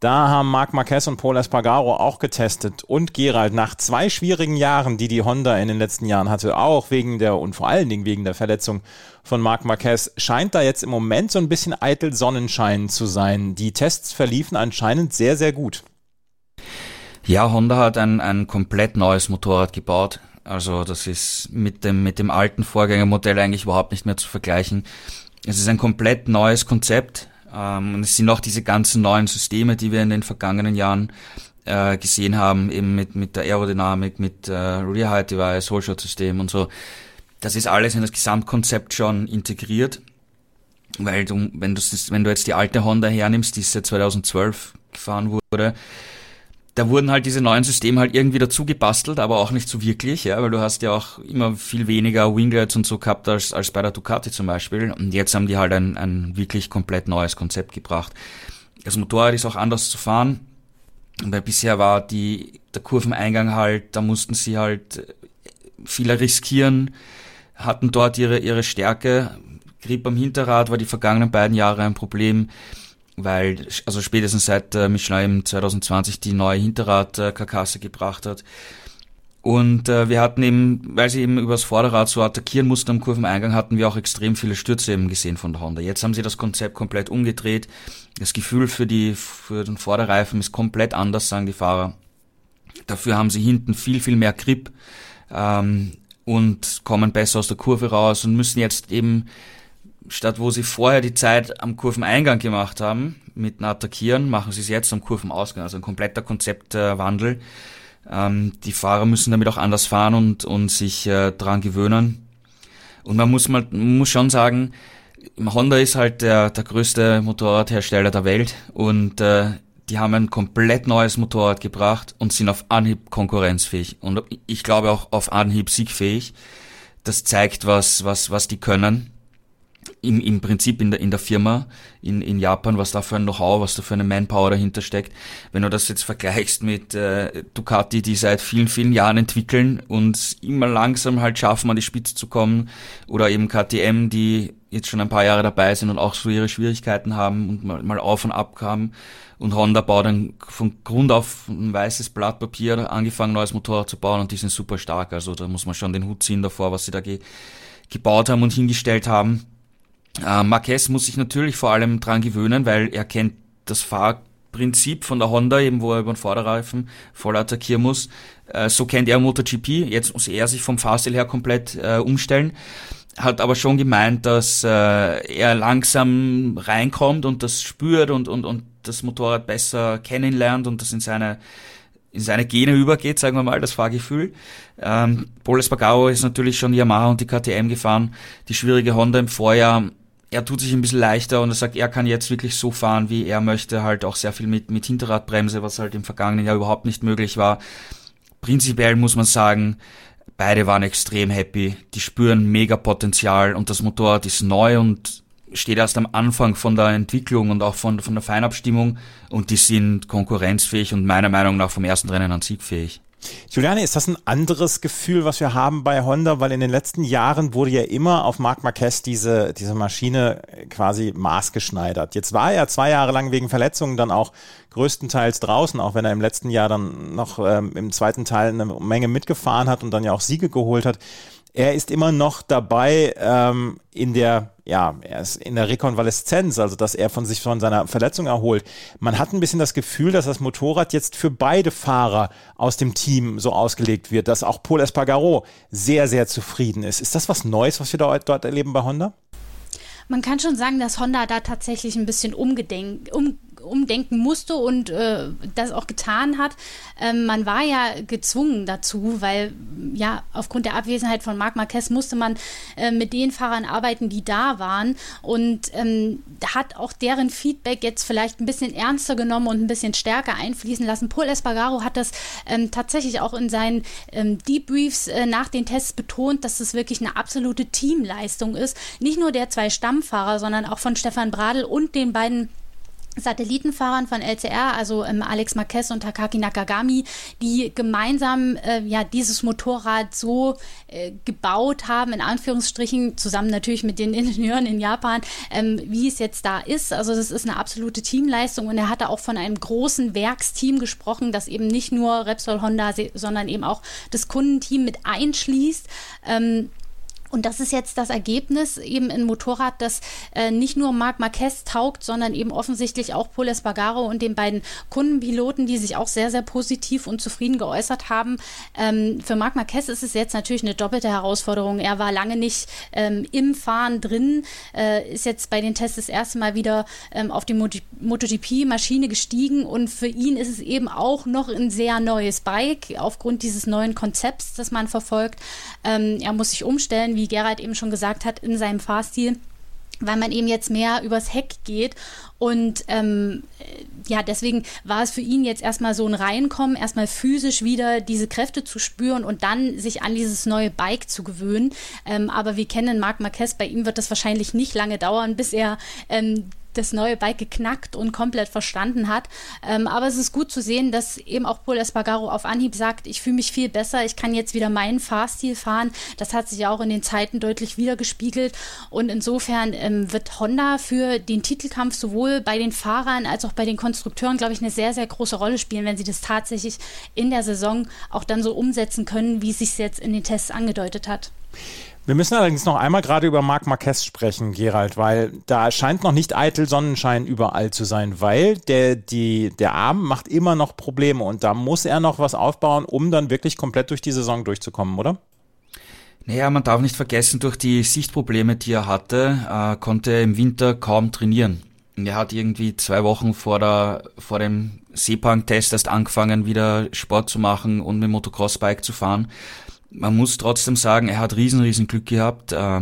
Speaker 2: Da haben Marc Marquez und Paul Espargaro auch getestet und Gerald nach zwei schwierigen Jahren, die die Honda in den letzten Jahren hatte, auch wegen der und vor allen Dingen wegen der Verletzung von Marc Marquez, scheint da jetzt im Moment so ein bisschen eitel Sonnenschein zu sein. Die Tests verliefen anscheinend sehr, sehr gut.
Speaker 4: Ja, Honda hat ein, ein komplett neues Motorrad gebaut. Also das ist mit dem, mit dem alten Vorgängermodell eigentlich überhaupt nicht mehr zu vergleichen. Es ist ein komplett neues Konzept und es sind auch diese ganzen neuen Systeme, die wir in den vergangenen Jahren äh, gesehen haben, eben mit, mit der Aerodynamik, mit äh, Rear Height Device, Whole System und so. Das ist alles in das Gesamtkonzept schon integriert, weil du, wenn du, wenn du jetzt die alte Honda hernimmst, die seit 2012 gefahren wurde, da wurden halt diese neuen Systeme halt irgendwie dazu gebastelt, aber auch nicht so wirklich, ja, weil du hast ja auch immer viel weniger Winglets und so gehabt als, als bei der Ducati zum Beispiel. Und jetzt haben die halt ein, ein wirklich komplett neues Konzept gebracht. Das Motorrad ist auch anders zu fahren, weil bisher war die, der Kurveneingang halt, da mussten sie halt viel riskieren, hatten dort ihre, ihre Stärke. Grip am Hinterrad war die vergangenen beiden Jahre ein Problem weil also spätestens seit äh, Michelin im 2020 die neue Hinterrad-Karkasse gebracht hat. Und äh, wir hatten eben, weil sie eben übers Vorderrad so attackieren mussten am Kurveneingang, hatten wir auch extrem viele Stürze eben gesehen von der Honda. Jetzt haben sie das Konzept komplett umgedreht. Das Gefühl für, die, für den Vorderreifen ist komplett anders, sagen die Fahrer. Dafür haben sie hinten viel, viel mehr Grip ähm, und kommen besser aus der Kurve raus und müssen jetzt eben, statt wo sie vorher die Zeit am Kurveneingang gemacht haben, mit einem Attackieren, machen sie es jetzt am Kurvenausgang. Also ein kompletter Konzeptwandel. Äh, ähm, die Fahrer müssen damit auch anders fahren und, und sich äh, dran gewöhnen. Und man muss mal, muss schon sagen, Honda ist halt der, der größte Motorradhersteller der Welt und äh, die haben ein komplett neues Motorrad gebracht und sind auf Anhieb konkurrenzfähig und ich glaube auch auf Anhieb siegfähig. Das zeigt, was, was, was die können im, im Prinzip in der, in der Firma in, in Japan, was da für ein Know-how, was da für eine Manpower dahinter steckt. Wenn du das jetzt vergleichst mit äh, Ducati, die seit vielen, vielen Jahren entwickeln und immer langsam halt schaffen, an die Spitze zu kommen, oder eben KTM, die jetzt schon ein paar Jahre dabei sind und auch so ihre Schwierigkeiten haben und mal, mal auf und ab kamen. Und Honda baut dann von Grund auf ein weißes Blatt Papier angefangen, neues Motorrad zu bauen und die sind super stark. Also da muss man schon den Hut ziehen davor, was sie da ge gebaut haben und hingestellt haben. Äh, Marquez muss sich natürlich vor allem dran gewöhnen, weil er kennt das Fahrprinzip von der Honda, eben wo er über den Vorderreifen voll attackieren muss. Äh, so kennt er MotoGP. Jetzt muss er sich vom Fahrstil her komplett äh, umstellen. Hat aber schon gemeint, dass äh, er langsam reinkommt und das spürt und, und, und das Motorrad besser kennenlernt und das in seine in seine Gene übergeht, sagen wir mal, das Fahrgefühl. Ähm, Paul Espargaro ist natürlich schon Yamaha und die KTM gefahren. Die schwierige Honda im Vorjahr er tut sich ein bisschen leichter und er sagt, er kann jetzt wirklich so fahren, wie er möchte, halt auch sehr viel mit, mit Hinterradbremse, was halt im vergangenen Jahr überhaupt nicht möglich war. Prinzipiell muss man sagen, beide waren extrem happy, die spüren mega Potenzial und das Motorrad ist neu und steht erst am Anfang von der Entwicklung und auch von, von der Feinabstimmung und die sind konkurrenzfähig und meiner Meinung nach vom ersten Rennen an siegfähig.
Speaker 2: Juliane, ist das ein anderes Gefühl, was wir haben bei Honda? Weil in den letzten Jahren wurde ja immer auf Marc Marquez diese, diese Maschine quasi maßgeschneidert. Jetzt war er zwei Jahre lang wegen Verletzungen dann auch größtenteils draußen, auch wenn er im letzten Jahr dann noch ähm, im zweiten Teil eine Menge mitgefahren hat und dann ja auch Siege geholt hat er ist immer noch dabei ähm, in der, ja, er ist in der Rekonvaleszenz, also dass er von sich von seiner Verletzung erholt. Man hat ein bisschen das Gefühl, dass das Motorrad jetzt für beide Fahrer aus dem Team so ausgelegt wird, dass auch Paul Espargaro sehr, sehr zufrieden ist. Ist das was Neues, was wir dort, dort erleben bei Honda?
Speaker 3: Man kann schon sagen, dass Honda da tatsächlich ein bisschen umgedenkt, um, umdenken musste und äh, das auch getan hat. Ähm, man war ja gezwungen dazu, weil ja aufgrund der Abwesenheit von Marc Marquez musste man äh, mit den Fahrern arbeiten, die da waren und ähm, hat auch deren Feedback jetzt vielleicht ein bisschen ernster genommen und ein bisschen stärker einfließen lassen. Paul Espargaro hat das ähm, tatsächlich auch in seinen ähm, Debriefs äh, nach den Tests betont, dass es wirklich eine absolute Teamleistung ist. Nicht nur der zwei Stammfahrer, sondern auch von Stefan Bradl und den beiden Satellitenfahrern von LCR, also ähm, Alex Marquez und Takaki Nakagami, die gemeinsam äh, ja dieses Motorrad so äh, gebaut haben, in Anführungsstrichen, zusammen natürlich mit den Ingenieuren in Japan, ähm, wie es jetzt da ist. Also das ist eine absolute Teamleistung und er hatte auch von einem großen Werksteam gesprochen, das eben nicht nur Repsol Honda, sondern eben auch das Kundenteam mit einschließt. Ähm, und das ist jetzt das Ergebnis, eben ein Motorrad, das äh, nicht nur Marc Marquez taugt, sondern eben offensichtlich auch Paul Espargaro und den beiden Kundenpiloten, die sich auch sehr, sehr positiv und zufrieden geäußert haben. Ähm, für Marc Marquez ist es jetzt natürlich eine doppelte Herausforderung. Er war lange nicht ähm, im Fahren drin, äh, ist jetzt bei den Tests das erste Mal wieder ähm, auf die MotoGP-Maschine gestiegen und für ihn ist es eben auch noch ein sehr neues Bike aufgrund dieses neuen Konzepts, das man verfolgt. Ähm, er muss sich umstellen wie Gerald eben schon gesagt hat, in seinem Fahrstil weil man eben jetzt mehr übers Heck geht. Und ähm, ja, deswegen war es für ihn jetzt erstmal so ein Reinkommen, erstmal physisch wieder diese Kräfte zu spüren und dann sich an dieses neue Bike zu gewöhnen. Ähm, aber wir kennen Marc Marquez, bei ihm wird das wahrscheinlich nicht lange dauern, bis er ähm, das neue Bike geknackt und komplett verstanden hat. Ähm, aber es ist gut zu sehen, dass eben auch Paul Espargaro auf Anhieb sagt, ich fühle mich viel besser, ich kann jetzt wieder meinen Fahrstil fahren. Das hat sich auch in den Zeiten deutlich wiedergespiegelt. Und insofern ähm, wird Honda für den Titelkampf sowohl bei den Fahrern als auch bei den Konstrukteuren, glaube ich, eine sehr, sehr große Rolle spielen, wenn sie das tatsächlich in der Saison auch dann so umsetzen können, wie es sich jetzt in den Tests angedeutet hat.
Speaker 2: Wir müssen allerdings noch einmal gerade über Marc Marquez sprechen, Gerald, weil da scheint noch nicht eitel Sonnenschein überall zu sein, weil der, die, der Arm macht immer noch Probleme und da muss er noch was aufbauen, um dann wirklich komplett durch die Saison durchzukommen, oder?
Speaker 4: Naja, man darf nicht vergessen, durch die Sichtprobleme, die er hatte, äh, konnte er im Winter kaum trainieren. Er hat irgendwie zwei Wochen vor, der, vor dem Sepang-Test erst angefangen, wieder Sport zu machen und mit Motocross-Bike zu fahren man muss trotzdem sagen, er hat riesen, riesen Glück gehabt, äh,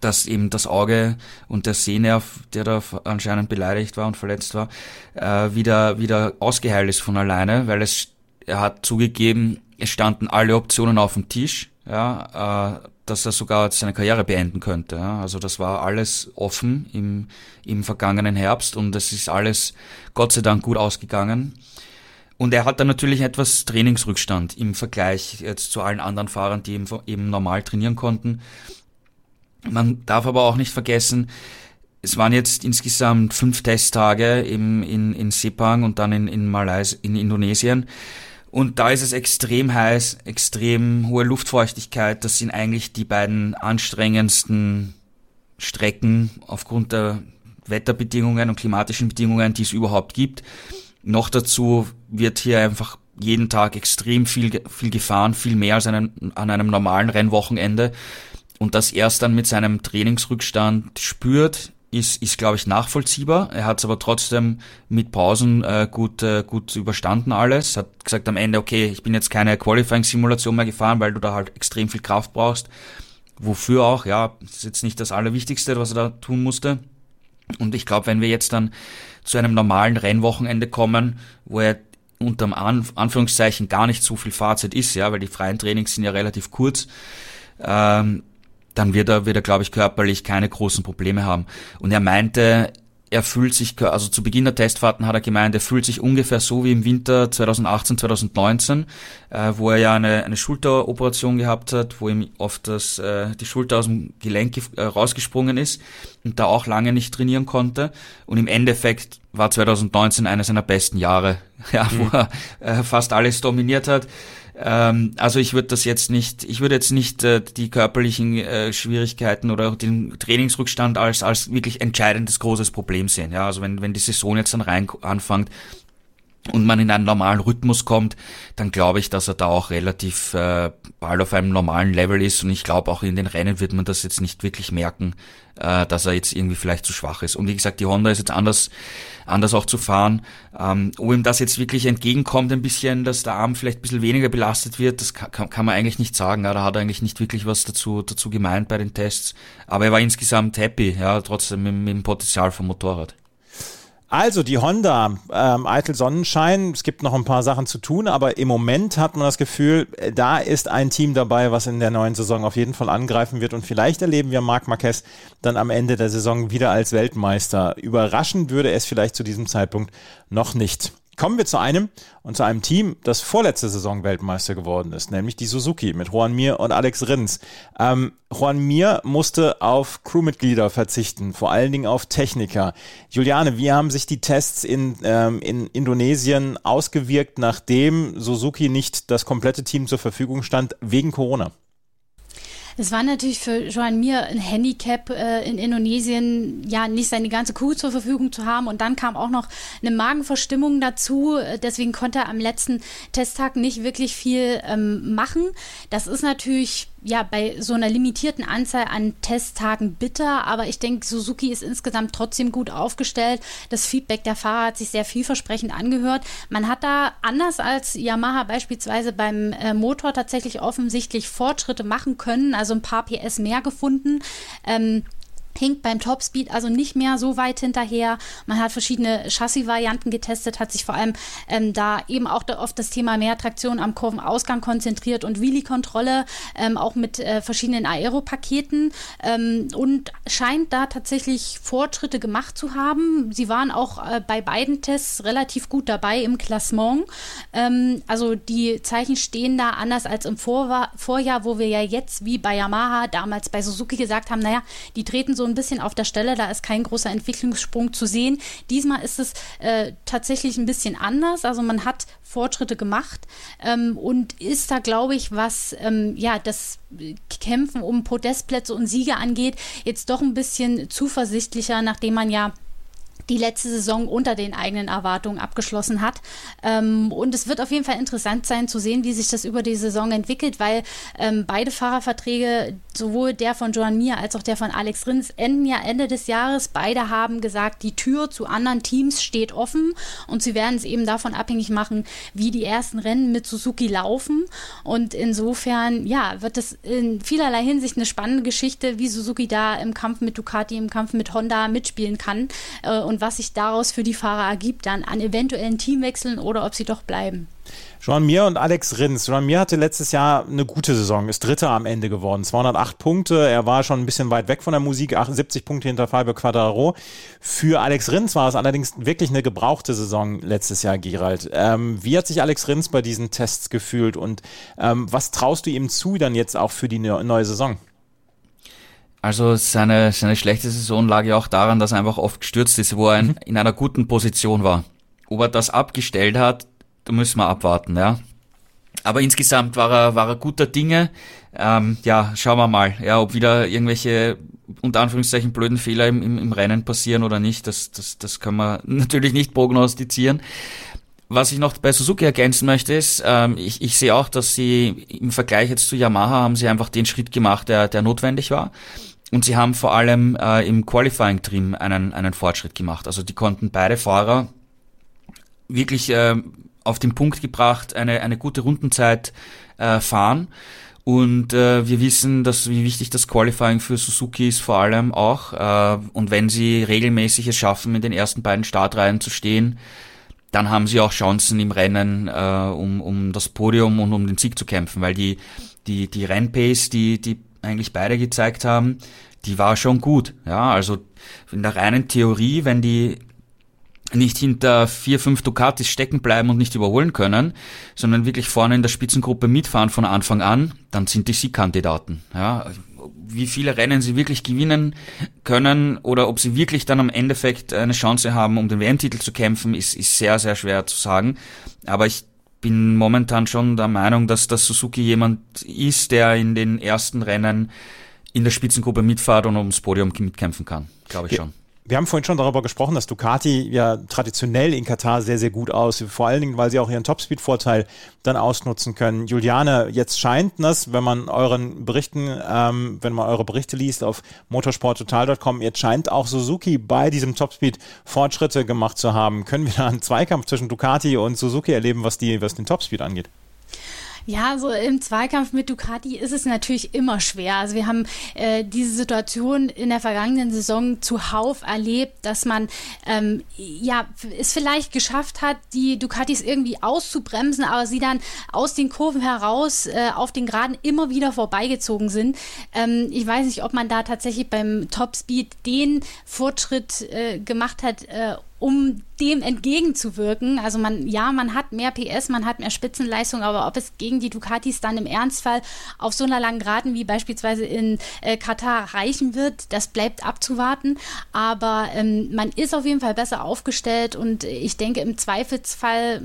Speaker 4: dass eben das Auge und der Sehnerv, der da anscheinend beleidigt war und verletzt war, äh, wieder, wieder ausgeheilt ist von alleine, weil es, er hat zugegeben, es standen alle Optionen auf dem Tisch, ja, äh, dass er sogar seine Karriere beenden könnte. Ja. Also das war alles offen im, im vergangenen Herbst und es ist alles Gott sei Dank gut ausgegangen. Und er hat dann natürlich etwas Trainingsrückstand im Vergleich jetzt zu allen anderen Fahrern, die eben, eben normal trainieren konnten. Man darf aber auch nicht vergessen, es waren jetzt insgesamt fünf Testtage im, in, in Sepang und dann in, in Malaysia, in Indonesien. Und da ist es extrem heiß, extrem hohe Luftfeuchtigkeit. Das sind eigentlich die beiden anstrengendsten Strecken aufgrund der Wetterbedingungen und klimatischen Bedingungen, die es überhaupt gibt. Noch dazu wird hier einfach jeden Tag extrem viel, viel gefahren, viel mehr als einen, an einem normalen Rennwochenende. Und dass er es dann mit seinem Trainingsrückstand spürt, ist, ist glaube ich, nachvollziehbar. Er hat es aber trotzdem mit Pausen äh, gut, äh, gut überstanden alles. Hat gesagt am Ende, okay, ich bin jetzt keine Qualifying-Simulation mehr gefahren, weil du da halt extrem viel Kraft brauchst. Wofür auch, ja, ist jetzt nicht das Allerwichtigste, was er da tun musste. Und ich glaube, wenn wir jetzt dann zu einem normalen Rennwochenende kommen, wo er unterm Anführungszeichen gar nicht so viel Fahrzeit ist, ja, weil die freien Trainings sind ja relativ kurz, ähm, dann wird er, wird er, glaube ich, körperlich keine großen Probleme haben. Und er meinte, er fühlt sich, also zu Beginn der Testfahrten hat er gemeint, er fühlt sich ungefähr so wie im Winter 2018, 2019, äh, wo er ja eine, eine Schulteroperation gehabt hat, wo ihm oft das, äh, die Schulter aus dem Gelenk äh, rausgesprungen ist und da auch lange nicht trainieren konnte. Und im Endeffekt war 2019 einer seiner besten Jahre, ja, mhm. wo er äh, fast alles dominiert hat. Ähm, also ich würde das jetzt nicht, ich würde jetzt nicht äh, die körperlichen äh, Schwierigkeiten oder den Trainingsrückstand als, als wirklich entscheidendes großes Problem sehen. Ja, also wenn, wenn die Saison jetzt dann rein anfängt, und man in einen normalen Rhythmus kommt, dann glaube ich, dass er da auch relativ äh, bald auf einem normalen Level ist und ich glaube auch in den Rennen wird man das jetzt nicht wirklich merken, äh, dass er jetzt irgendwie vielleicht zu schwach ist. Und wie gesagt, die Honda ist jetzt anders, anders auch zu fahren. Ähm, ob ihm das jetzt wirklich entgegenkommt ein bisschen, dass der Arm vielleicht ein bisschen weniger belastet wird, das kann, kann man eigentlich nicht sagen. Ja, da hat er eigentlich nicht wirklich was dazu, dazu gemeint bei den Tests. Aber er war insgesamt happy, ja, trotzdem mit, mit dem Potenzial vom Motorrad.
Speaker 2: Also die Honda, ähm, Eitel Sonnenschein, es gibt noch ein paar Sachen zu tun, aber im Moment hat man das Gefühl, äh, da ist ein Team dabei, was in der neuen Saison auf jeden Fall angreifen wird und vielleicht erleben wir Marc Marquez dann am Ende der Saison wieder als Weltmeister. Überraschen würde es vielleicht zu diesem Zeitpunkt noch nicht. Kommen wir zu einem und zu einem Team, das vorletzte Saison Weltmeister geworden ist, nämlich die Suzuki mit Juan Mir und Alex Rins. Ähm, Juan Mir musste auf Crewmitglieder verzichten, vor allen Dingen auf Techniker. Juliane, wie haben sich die Tests in, ähm, in Indonesien ausgewirkt, nachdem Suzuki nicht das komplette Team zur Verfügung stand, wegen Corona?
Speaker 3: Es war natürlich für Joan Mir ein Handicap äh, in Indonesien, ja, nicht seine ganze Crew zur Verfügung zu haben. Und dann kam auch noch eine Magenverstimmung dazu. Deswegen konnte er am letzten Testtag nicht wirklich viel ähm, machen. Das ist natürlich ja bei so einer limitierten Anzahl an Testtagen bitter, aber ich denke, Suzuki ist insgesamt trotzdem gut aufgestellt. Das Feedback der Fahrer hat sich sehr vielversprechend angehört. Man hat da anders als Yamaha beispielsweise beim äh, Motor tatsächlich offensichtlich Fortschritte machen können, also ein paar PS mehr gefunden. Ähm, hinkt beim Topspeed also nicht mehr so weit hinterher. Man hat verschiedene Chassis-Varianten getestet, hat sich vor allem ähm, da eben auch auf das Thema mehr Traktion am Kurvenausgang konzentriert und Wheelie-Kontrolle, ähm, auch mit äh, verschiedenen Aero-Paketen ähm, und scheint da tatsächlich Fortschritte gemacht zu haben. Sie waren auch äh, bei beiden Tests relativ gut dabei im Klassement. Ähm, also die Zeichen stehen da anders als im Vor Vorjahr, wo wir ja jetzt wie bei Yamaha damals bei Suzuki gesagt haben, naja, die treten so ein bisschen auf der Stelle, da ist kein großer Entwicklungssprung zu sehen. Diesmal ist es äh, tatsächlich ein bisschen anders. Also man hat Fortschritte gemacht ähm, und ist da, glaube ich, was ähm, ja das Kämpfen um Podestplätze und Siege angeht, jetzt doch ein bisschen zuversichtlicher, nachdem man ja die letzte Saison unter den eigenen Erwartungen abgeschlossen hat. Ähm, und es wird auf jeden Fall interessant sein zu sehen, wie sich das über die Saison entwickelt, weil ähm, beide Fahrerverträge, sowohl der von Joan Mir als auch der von Alex Rins, enden ja Ende des Jahres. Beide haben gesagt, die Tür zu anderen Teams steht offen und sie werden es eben davon abhängig machen, wie die ersten Rennen mit Suzuki laufen. Und insofern, ja, wird es in vielerlei Hinsicht eine spannende Geschichte, wie Suzuki da im Kampf mit Ducati, im Kampf mit Honda mitspielen kann. Äh, und und was sich daraus für die Fahrer ergibt, dann an eventuellen Teamwechseln oder ob sie doch bleiben.
Speaker 2: Joan Mir und Alex Rins. Joan Mir hatte letztes Jahr eine gute Saison, ist Dritter am Ende geworden. 208 Punkte, er war schon ein bisschen weit weg von der Musik, 78 Punkte hinter Fabio Quadraro. Für Alex Rins war es allerdings wirklich eine gebrauchte Saison letztes Jahr, Gerald. Ähm, wie hat sich Alex Rins bei diesen Tests gefühlt und ähm, was traust du ihm zu dann jetzt auch für die neue Saison?
Speaker 4: Also seine, seine schlechte Saison lag ja auch daran, dass er einfach oft gestürzt ist, wo er in, mhm. in einer guten Position war. Ob er das abgestellt hat, da müssen wir abwarten, ja. Aber insgesamt war er, war er guter Dinge. Ähm, ja, schauen wir mal, ja, ob wieder irgendwelche unter Anführungszeichen blöden Fehler im, im, im Rennen passieren oder nicht. Das, das, das können wir natürlich nicht prognostizieren. Was ich noch bei Suzuki ergänzen möchte, ist, ähm, ich, ich sehe auch, dass sie im Vergleich jetzt zu Yamaha haben sie einfach den Schritt gemacht, der, der notwendig war. Und sie haben vor allem äh, im Qualifying-Trim einen, einen Fortschritt gemacht. Also die konnten beide Fahrer wirklich äh, auf den Punkt gebracht, eine, eine gute Rundenzeit äh, fahren. Und äh, wir wissen, dass wie wichtig das Qualifying für Suzuki ist, vor allem auch. Äh, und wenn sie regelmäßig es schaffen, in den ersten beiden Startreihen zu stehen, dann haben sie auch Chancen im Rennen, äh, um, um das Podium und um den Sieg zu kämpfen, weil die, die, die Rennpace, die, die eigentlich beide gezeigt haben, die war schon gut. Ja, also in der reinen Theorie, wenn die nicht hinter vier, fünf Ducatis stecken bleiben und nicht überholen können, sondern wirklich vorne in der Spitzengruppe mitfahren von Anfang an, dann sind die Siegkandidaten. Ja, wie viele Rennen sie wirklich gewinnen können oder ob sie wirklich dann am Endeffekt eine Chance haben, um den WM-Titel zu kämpfen, ist, ist sehr, sehr schwer zu sagen. Aber ich bin momentan schon der Meinung, dass das Suzuki jemand ist, der in den ersten Rennen in der Spitzengruppe mitfahrt und ums Podium mitkämpfen kann. Glaube ich schon.
Speaker 2: Wir haben vorhin schon darüber gesprochen, dass Ducati ja traditionell in Katar sehr, sehr gut aussieht. Vor allen Dingen, weil sie auch ihren Topspeed-Vorteil dann ausnutzen können. Juliane, jetzt scheint das, wenn man euren Berichten, ähm, wenn man eure Berichte liest auf motorsporttotal.com, jetzt scheint auch Suzuki bei diesem Topspeed Fortschritte gemacht zu haben. Können wir da einen Zweikampf zwischen Ducati und Suzuki erleben, was die, was den Topspeed angeht?
Speaker 3: Ja, so im Zweikampf mit Ducati ist es natürlich immer schwer. Also wir haben äh, diese Situation in der vergangenen Saison zuhauf erlebt, dass man ähm, ja es vielleicht geschafft hat, die Ducatis irgendwie auszubremsen, aber sie dann aus den Kurven heraus äh, auf den Geraden immer wieder vorbeigezogen sind. Ähm, ich weiß nicht, ob man da tatsächlich beim Topspeed den Fortschritt äh, gemacht hat, äh, um dem entgegenzuwirken. Also man, ja, man hat mehr PS, man hat mehr Spitzenleistung, aber ob es gegen die Ducatis dann im Ernstfall auf so einer langen Geraden wie beispielsweise in äh, Katar reichen wird, das bleibt abzuwarten. Aber ähm, man ist auf jeden Fall besser aufgestellt und ich denke im Zweifelsfall,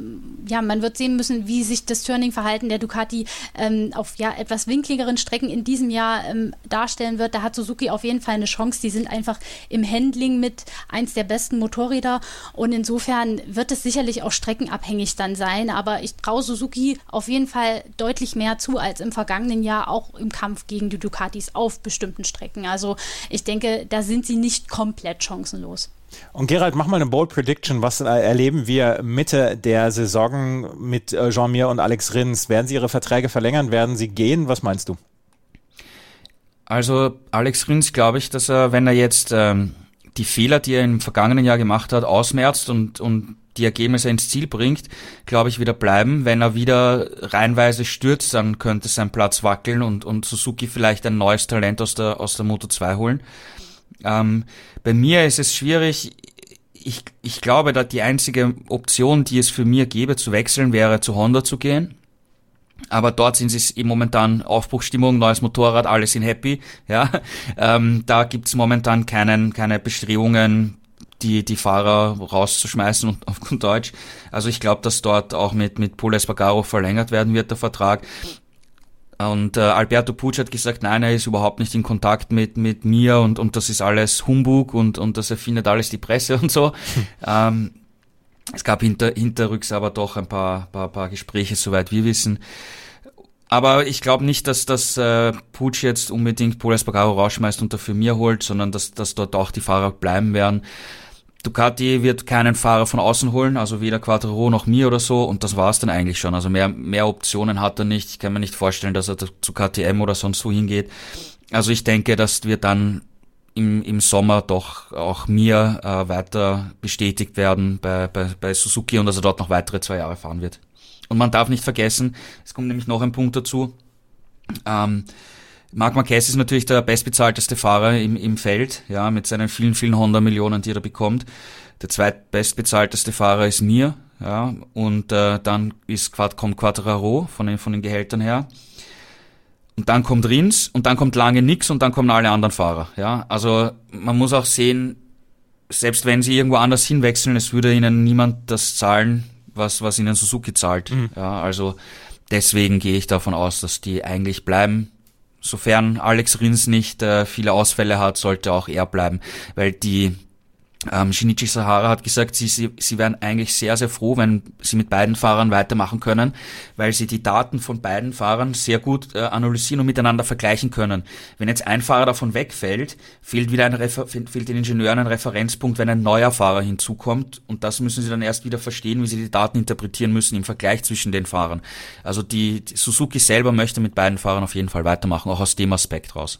Speaker 3: ja, man wird sehen müssen, wie sich das Turning-Verhalten der Ducati ähm, auf ja etwas winkligeren Strecken in diesem Jahr ähm, darstellen wird. Da hat Suzuki auf jeden Fall eine Chance. Die sind einfach im Handling mit eins der besten Motorräder und insofern wird es sicherlich auch streckenabhängig dann sein. Aber ich traue Suzuki auf jeden Fall deutlich mehr zu als im vergangenen Jahr, auch im Kampf gegen die Ducatis auf bestimmten Strecken. Also ich denke, da sind sie nicht komplett chancenlos.
Speaker 2: Und Gerald, mach mal eine Bold Prediction. Was erleben wir Mitte der Saison mit äh, Jean-Mir und Alex Rins? Werden sie ihre Verträge verlängern? Werden sie gehen? Was meinst du?
Speaker 4: Also Alex Rins glaube ich, dass er, wenn er jetzt ähm, die Fehler, die er im vergangenen Jahr gemacht hat, ausmerzt und, und die Ergebnisse ins Ziel bringt, glaube ich, wieder bleiben. Wenn er wieder reinweise stürzt, dann könnte sein Platz wackeln und, und Suzuki vielleicht ein neues Talent aus der, aus der Moto 2 holen. Ähm, bei mir ist es schwierig. Ich, ich glaube, dass die einzige Option, die es für mir gäbe, zu wechseln, wäre zu Honda zu gehen. Aber dort sind sie im momentan Aufbruchstimmung, neues Motorrad, alle sind happy. Ja, ähm, da gibt's momentan keinen, keine Bestrebungen, die, die Fahrer rauszuschmeißen und auf gut Deutsch. Also ich glaube, dass dort auch mit, mit Paul Espargaro verlängert werden wird, der Vertrag. Und äh, Alberto Pucci hat gesagt, nein, er ist überhaupt nicht in Kontakt mit, mit mir und, und das ist alles Humbug und, und das erfindet alles die Presse und so. ähm, es gab hinter, hinterrücks aber doch ein paar, paar, paar Gespräche, soweit wir wissen. Aber ich glaube nicht, dass das äh, Pucci jetzt unbedingt Paul Espargaro rausschmeißt und dafür mir holt, sondern dass, dass dort auch die Fahrer bleiben werden. Ducati wird keinen Fahrer von außen holen, also weder Quattro noch mir oder so, und das war's dann eigentlich schon. Also mehr, mehr Optionen hat er nicht. Ich kann mir nicht vorstellen, dass er zu KTM oder sonst wo hingeht. Also ich denke, dass wir dann im, im Sommer doch auch mir äh, weiter bestätigt werden bei, bei, bei Suzuki und dass er dort noch weitere zwei Jahre fahren wird. Und man darf nicht vergessen, es kommt nämlich noch ein Punkt dazu. Ähm, Marc Marquez ist natürlich der bestbezahlteste Fahrer im, im Feld, ja, mit seinen vielen, vielen Honda-Millionen, die er bekommt. Der zweitbestbezahlteste Fahrer ist mir, ja, und äh, dann ist, kommt Quattraro von den, von den Gehältern her. Und dann kommt Rins und dann kommt lange nix und dann kommen alle anderen Fahrer, ja. Also man muss auch sehen, selbst wenn sie irgendwo anders hinwechseln, es würde ihnen niemand das zahlen, was, was ihnen Suzuki zahlt. Mhm. Ja, also deswegen gehe ich davon aus, dass die eigentlich bleiben sofern Alex Rins nicht äh, viele Ausfälle hat, sollte auch er bleiben, weil die ähm, Shinichi Sahara hat gesagt, sie, sie, sie wären eigentlich sehr, sehr froh, wenn sie mit beiden Fahrern weitermachen können, weil sie die Daten von beiden Fahrern sehr gut äh, analysieren und miteinander vergleichen können. Wenn jetzt ein Fahrer davon wegfällt, fehlt wieder ein Refer fehlt den Ingenieuren ein Referenzpunkt, wenn ein neuer Fahrer hinzukommt und das müssen sie dann erst wieder verstehen, wie sie die Daten interpretieren müssen im Vergleich zwischen den Fahrern. Also die, die Suzuki selber möchte mit beiden Fahrern auf jeden Fall weitermachen, auch aus dem Aspekt raus.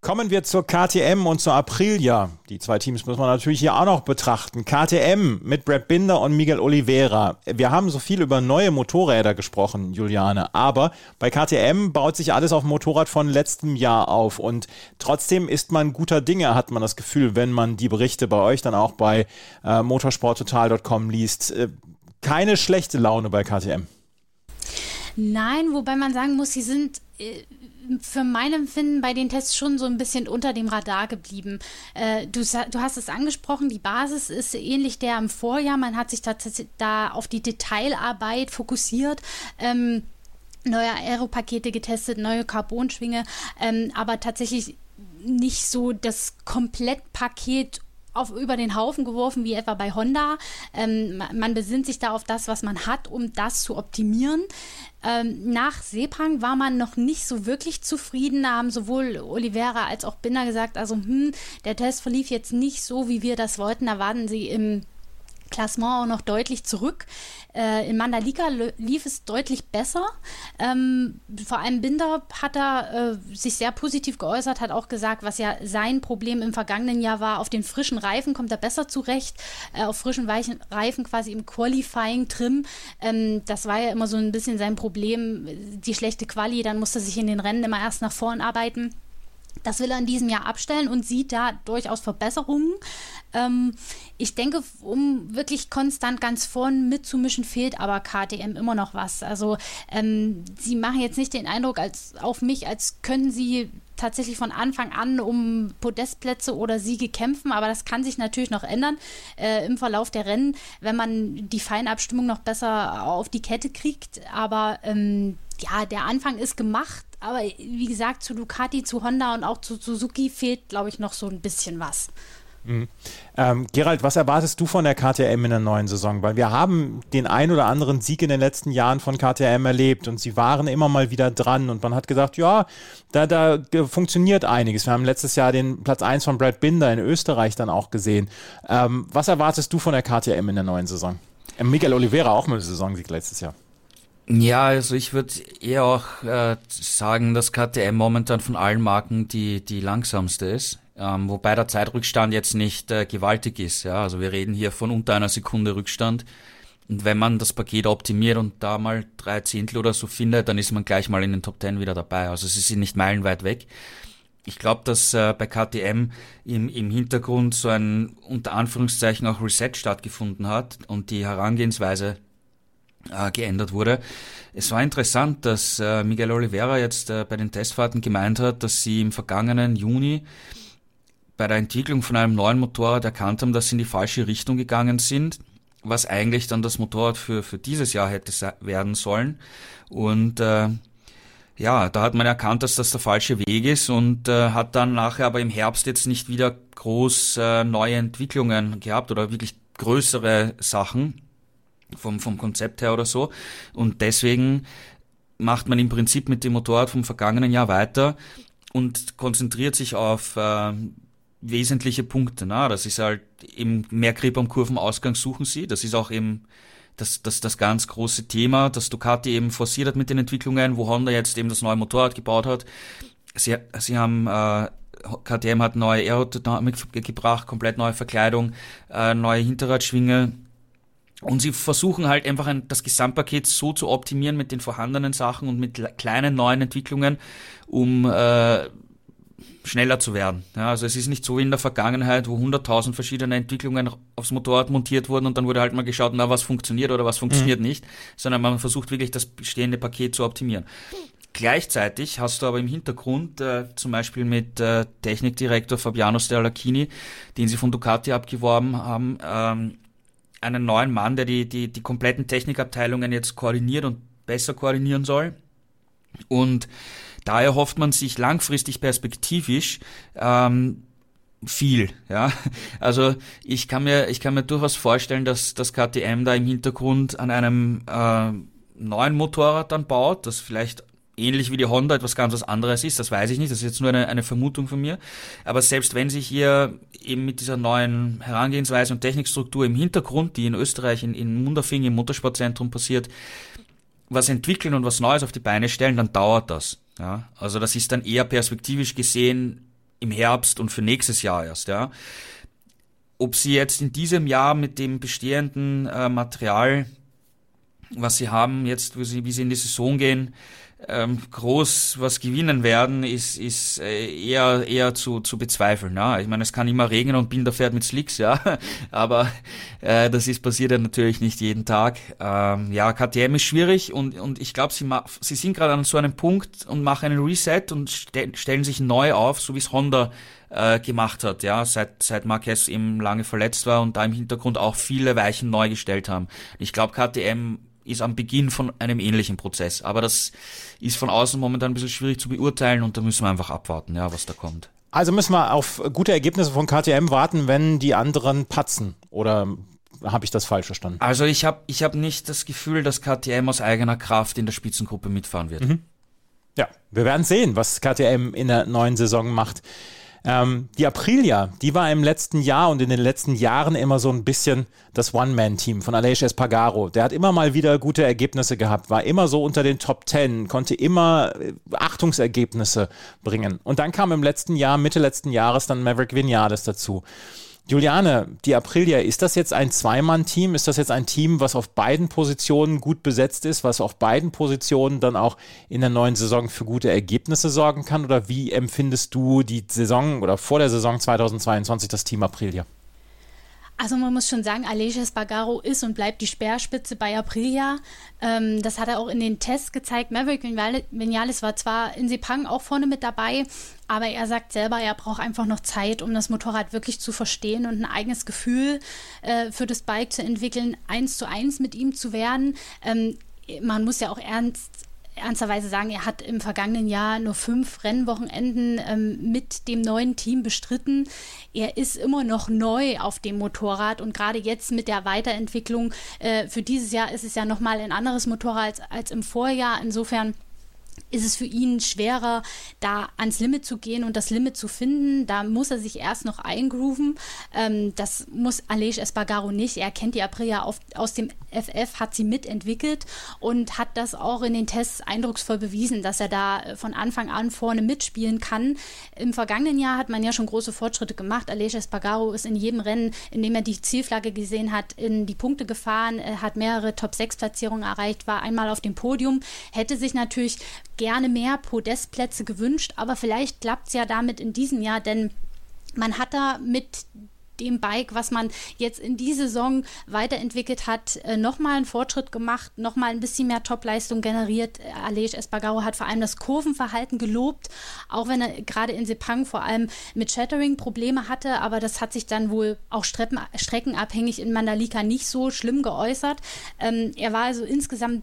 Speaker 2: Kommen wir zur KTM und zur Aprilia. Die zwei Teams muss man natürlich hier auch noch betrachten. KTM mit Brad Binder und Miguel Oliveira. Wir haben so viel über neue Motorräder gesprochen, Juliane, aber bei KTM baut sich alles auf Motorrad von letztem Jahr auf und trotzdem ist man guter Dinge, hat man das Gefühl, wenn man die Berichte bei euch dann auch bei äh, motorsporttotal.com liest. Äh, keine schlechte Laune bei KTM.
Speaker 3: Nein, wobei man sagen muss, sie sind äh, für mein Empfinden bei den Tests schon so ein bisschen unter dem Radar geblieben. Äh, du, du, hast es angesprochen, die Basis ist ähnlich der im Vorjahr. Man hat sich tatsächlich da auf die Detailarbeit fokussiert. Ähm, neue Aeropakete getestet, neue Carbonschwinge, ähm, aber tatsächlich nicht so das Komplettpaket auf, über den Haufen geworfen, wie etwa bei Honda. Ähm, man besinnt sich da auf das, was man hat, um das zu optimieren. Ähm, nach Sepang war man noch nicht so wirklich zufrieden. Da haben sowohl Oliveira als auch Binder gesagt, also hm, der Test verlief jetzt nicht so, wie wir das wollten. Da waren sie im Klassement auch noch deutlich zurück. Äh, in Mandalika lief es deutlich besser. Ähm, vor allem Binder hat da äh, sich sehr positiv geäußert, hat auch gesagt, was ja sein Problem im vergangenen Jahr war, auf den frischen Reifen kommt er besser zurecht, äh, auf frischen weichen Reifen quasi im Qualifying-Trim. Ähm, das war ja immer so ein bisschen sein Problem, die schlechte Quali, dann musste er sich in den Rennen immer erst nach vorn arbeiten. Das will er in diesem Jahr abstellen und sieht da durchaus Verbesserungen. Ähm, ich denke, um wirklich konstant ganz vorn mitzumischen, fehlt aber KTM immer noch was. Also ähm, sie machen jetzt nicht den Eindruck als, auf mich, als könnten sie tatsächlich von Anfang an um Podestplätze oder Siege kämpfen, aber das kann sich natürlich noch ändern äh, im Verlauf der Rennen, wenn man die Feinabstimmung noch besser auf die Kette kriegt. Aber ähm, ja, der Anfang ist gemacht Aber wie gesagt, zu Ducati, zu Honda und auch zu Suzuki fehlt, glaube ich, noch so ein bisschen was.
Speaker 2: Mhm. Ähm, Gerald, was erwartest du von der KTM in der neuen Saison? Weil wir haben den ein oder anderen Sieg in den letzten Jahren von KTM erlebt und sie waren immer mal wieder dran und man hat gesagt, ja, da, da funktioniert einiges. Wir haben letztes Jahr den Platz 1 von Brad Binder in Österreich dann auch gesehen. Ähm, was erwartest du von der KTM in der neuen Saison? Äh, Miguel Oliveira auch mit Saisonsieg letztes Jahr.
Speaker 4: Ja, also ich würde eher auch äh, sagen, dass KTM momentan von allen Marken die, die langsamste ist. Ähm, wobei der Zeitrückstand jetzt nicht äh, gewaltig ist. Ja? Also wir reden hier von unter einer Sekunde Rückstand. Und wenn man das Paket optimiert und da mal drei Zehntel oder so findet, dann ist man gleich mal in den Top Ten wieder dabei. Also sie sind nicht meilenweit weg. Ich glaube, dass äh, bei KTM im, im Hintergrund so ein unter Anführungszeichen auch Reset stattgefunden hat und die Herangehensweise äh, geändert wurde. Es war interessant, dass äh, Miguel Oliveira jetzt äh, bei den Testfahrten gemeint hat, dass sie im vergangenen Juni bei der Entwicklung von einem neuen Motorrad erkannt haben, dass sie in die falsche Richtung gegangen sind, was eigentlich dann das Motorrad für, für dieses Jahr hätte werden sollen. Und äh, ja, da hat man erkannt, dass das der falsche Weg ist und äh, hat dann nachher aber im Herbst jetzt nicht wieder groß äh, neue Entwicklungen gehabt oder wirklich größere Sachen vom, vom Konzept her oder so. Und deswegen macht man im Prinzip mit dem Motorrad vom vergangenen Jahr weiter und konzentriert sich auf äh, wesentliche Punkte. Na? Das ist halt eben mehr Grip am Kurvenausgang suchen sie. Das ist auch eben das, das, das ganz große Thema, das Ducati eben forciert hat mit den Entwicklungen, wo Honda jetzt eben das neue Motorrad gebaut hat. Sie, sie haben äh, KTM hat neue Aerodynamik gebracht, komplett neue Verkleidung, äh, neue Hinterradschwinge. Und sie versuchen halt einfach ein, das Gesamtpaket so zu optimieren mit den vorhandenen Sachen und mit kleinen neuen Entwicklungen, um äh, schneller zu werden. Ja, also es ist nicht so wie in der Vergangenheit, wo 100.000 verschiedene Entwicklungen aufs Motorrad montiert wurden und dann wurde halt mal geschaut, na, was funktioniert oder was funktioniert mhm. nicht, sondern man versucht wirklich das bestehende Paket zu optimieren. Gleichzeitig hast du aber im Hintergrund äh, zum Beispiel mit äh, Technikdirektor Fabiano Sterlacchini, den sie von Ducati abgeworben haben, ähm, einen neuen Mann, der die, die, die kompletten Technikabteilungen jetzt koordiniert und besser koordinieren soll. Und Daher hofft man sich langfristig perspektivisch ähm, viel, ja. Also ich kann mir, ich kann mir durchaus vorstellen, dass das KTM da im Hintergrund an einem äh, neuen Motorrad dann baut, das vielleicht ähnlich wie die Honda etwas ganz was anderes ist, das weiß ich nicht, das ist jetzt nur eine, eine Vermutung von mir. Aber selbst wenn sich hier eben mit dieser neuen Herangehensweise und Technikstruktur im Hintergrund, die in Österreich in, in Munderfing im Motorsportzentrum passiert, was entwickeln und was Neues auf die Beine stellen, dann dauert das. Ja, also das ist dann eher perspektivisch gesehen im Herbst und für nächstes Jahr erst, ja. Ob sie jetzt in diesem Jahr mit dem bestehenden äh, Material, was sie haben, jetzt, wie sie, wie sie in die Saison gehen, ähm, groß was gewinnen werden, ist, ist äh, eher, eher zu, zu bezweifeln. Ja? Ich meine, es kann immer regnen und Binder fährt mit Slicks, ja, aber äh, das ist passiert ja natürlich nicht jeden Tag. Ähm, ja, KTM ist schwierig und, und ich glaube, sie, sie sind gerade an so einem Punkt und machen einen Reset und ste stellen sich neu auf, so wie es Honda äh, gemacht hat, ja, seit, seit Marquez eben lange verletzt war und da im Hintergrund auch viele Weichen neu gestellt haben. Ich glaube, KTM ist am Beginn von einem ähnlichen Prozess. Aber das ist von außen momentan ein bisschen schwierig zu beurteilen und da müssen wir einfach abwarten, ja, was da kommt.
Speaker 2: Also müssen wir auf gute Ergebnisse von KTM warten, wenn die anderen patzen. Oder habe ich das falsch verstanden?
Speaker 4: Also ich habe ich hab nicht das Gefühl, dass KTM aus eigener Kraft in der Spitzengruppe mitfahren wird. Mhm.
Speaker 2: Ja, wir werden sehen, was KTM in der neuen Saison macht. Ähm, die Aprilia, die war im letzten Jahr und in den letzten Jahren immer so ein bisschen das One-Man-Team von Aleix Espargaro. Der hat immer mal wieder gute Ergebnisse gehabt, war immer so unter den Top Ten, konnte immer äh, Achtungsergebnisse bringen. Und dann kam im letzten Jahr, Mitte letzten Jahres, dann Maverick Vinales dazu. Juliane, die Aprilia, ist das jetzt ein Zweimann-Team? Ist das jetzt ein Team, was auf beiden Positionen gut besetzt ist, was auf beiden Positionen dann auch in der neuen Saison für gute Ergebnisse sorgen kann? Oder wie empfindest du die Saison oder vor der Saison 2022 das Team Aprilia?
Speaker 3: Also man muss schon sagen, Aleix Espargaro ist und bleibt die Speerspitze bei Aprilia. Ähm, das hat er auch in den Tests gezeigt. Maverick Vinales war zwar in Sepang auch vorne mit dabei, aber er sagt selber, er braucht einfach noch Zeit, um das Motorrad wirklich zu verstehen und ein eigenes Gefühl äh, für das Bike zu entwickeln, eins zu eins mit ihm zu werden. Ähm, man muss ja auch ernst ernsterweise sagen, er hat im vergangenen Jahr nur fünf Rennwochenenden ähm, mit dem neuen Team bestritten. Er ist immer noch neu auf dem Motorrad und gerade jetzt mit der Weiterentwicklung äh, für dieses Jahr ist es ja nochmal ein anderes Motorrad als, als im Vorjahr. Insofern ist es für ihn schwerer, da ans Limit zu gehen und das Limit zu finden. Da muss er sich erst noch eingrooven. Ähm, das muss Aleix Espargaro nicht. Er kennt die Aprilia auf, aus dem FF, hat sie mitentwickelt und hat das auch in den Tests eindrucksvoll bewiesen, dass er da äh, von Anfang an vorne mitspielen kann. Im vergangenen Jahr hat man ja schon große Fortschritte gemacht. Aleix Espargaro ist in jedem Rennen, in dem er die Zielflagge gesehen hat, in die Punkte gefahren, hat mehrere Top-6-Platzierungen erreicht, war einmal auf dem Podium, hätte sich natürlich gerne mehr Podestplätze gewünscht, aber vielleicht klappt es ja damit in diesem Jahr, denn man hat da mit dem Bike, was man jetzt in die Saison weiterentwickelt hat, äh, nochmal einen Fortschritt gemacht, nochmal ein bisschen mehr Topleistung generiert. Alej Espargaro hat vor allem das Kurvenverhalten gelobt, auch wenn er gerade in Sepang vor allem mit Shattering Probleme hatte, aber das hat sich dann wohl auch strecken, streckenabhängig in Mandalika nicht so schlimm geäußert. Ähm, er war also insgesamt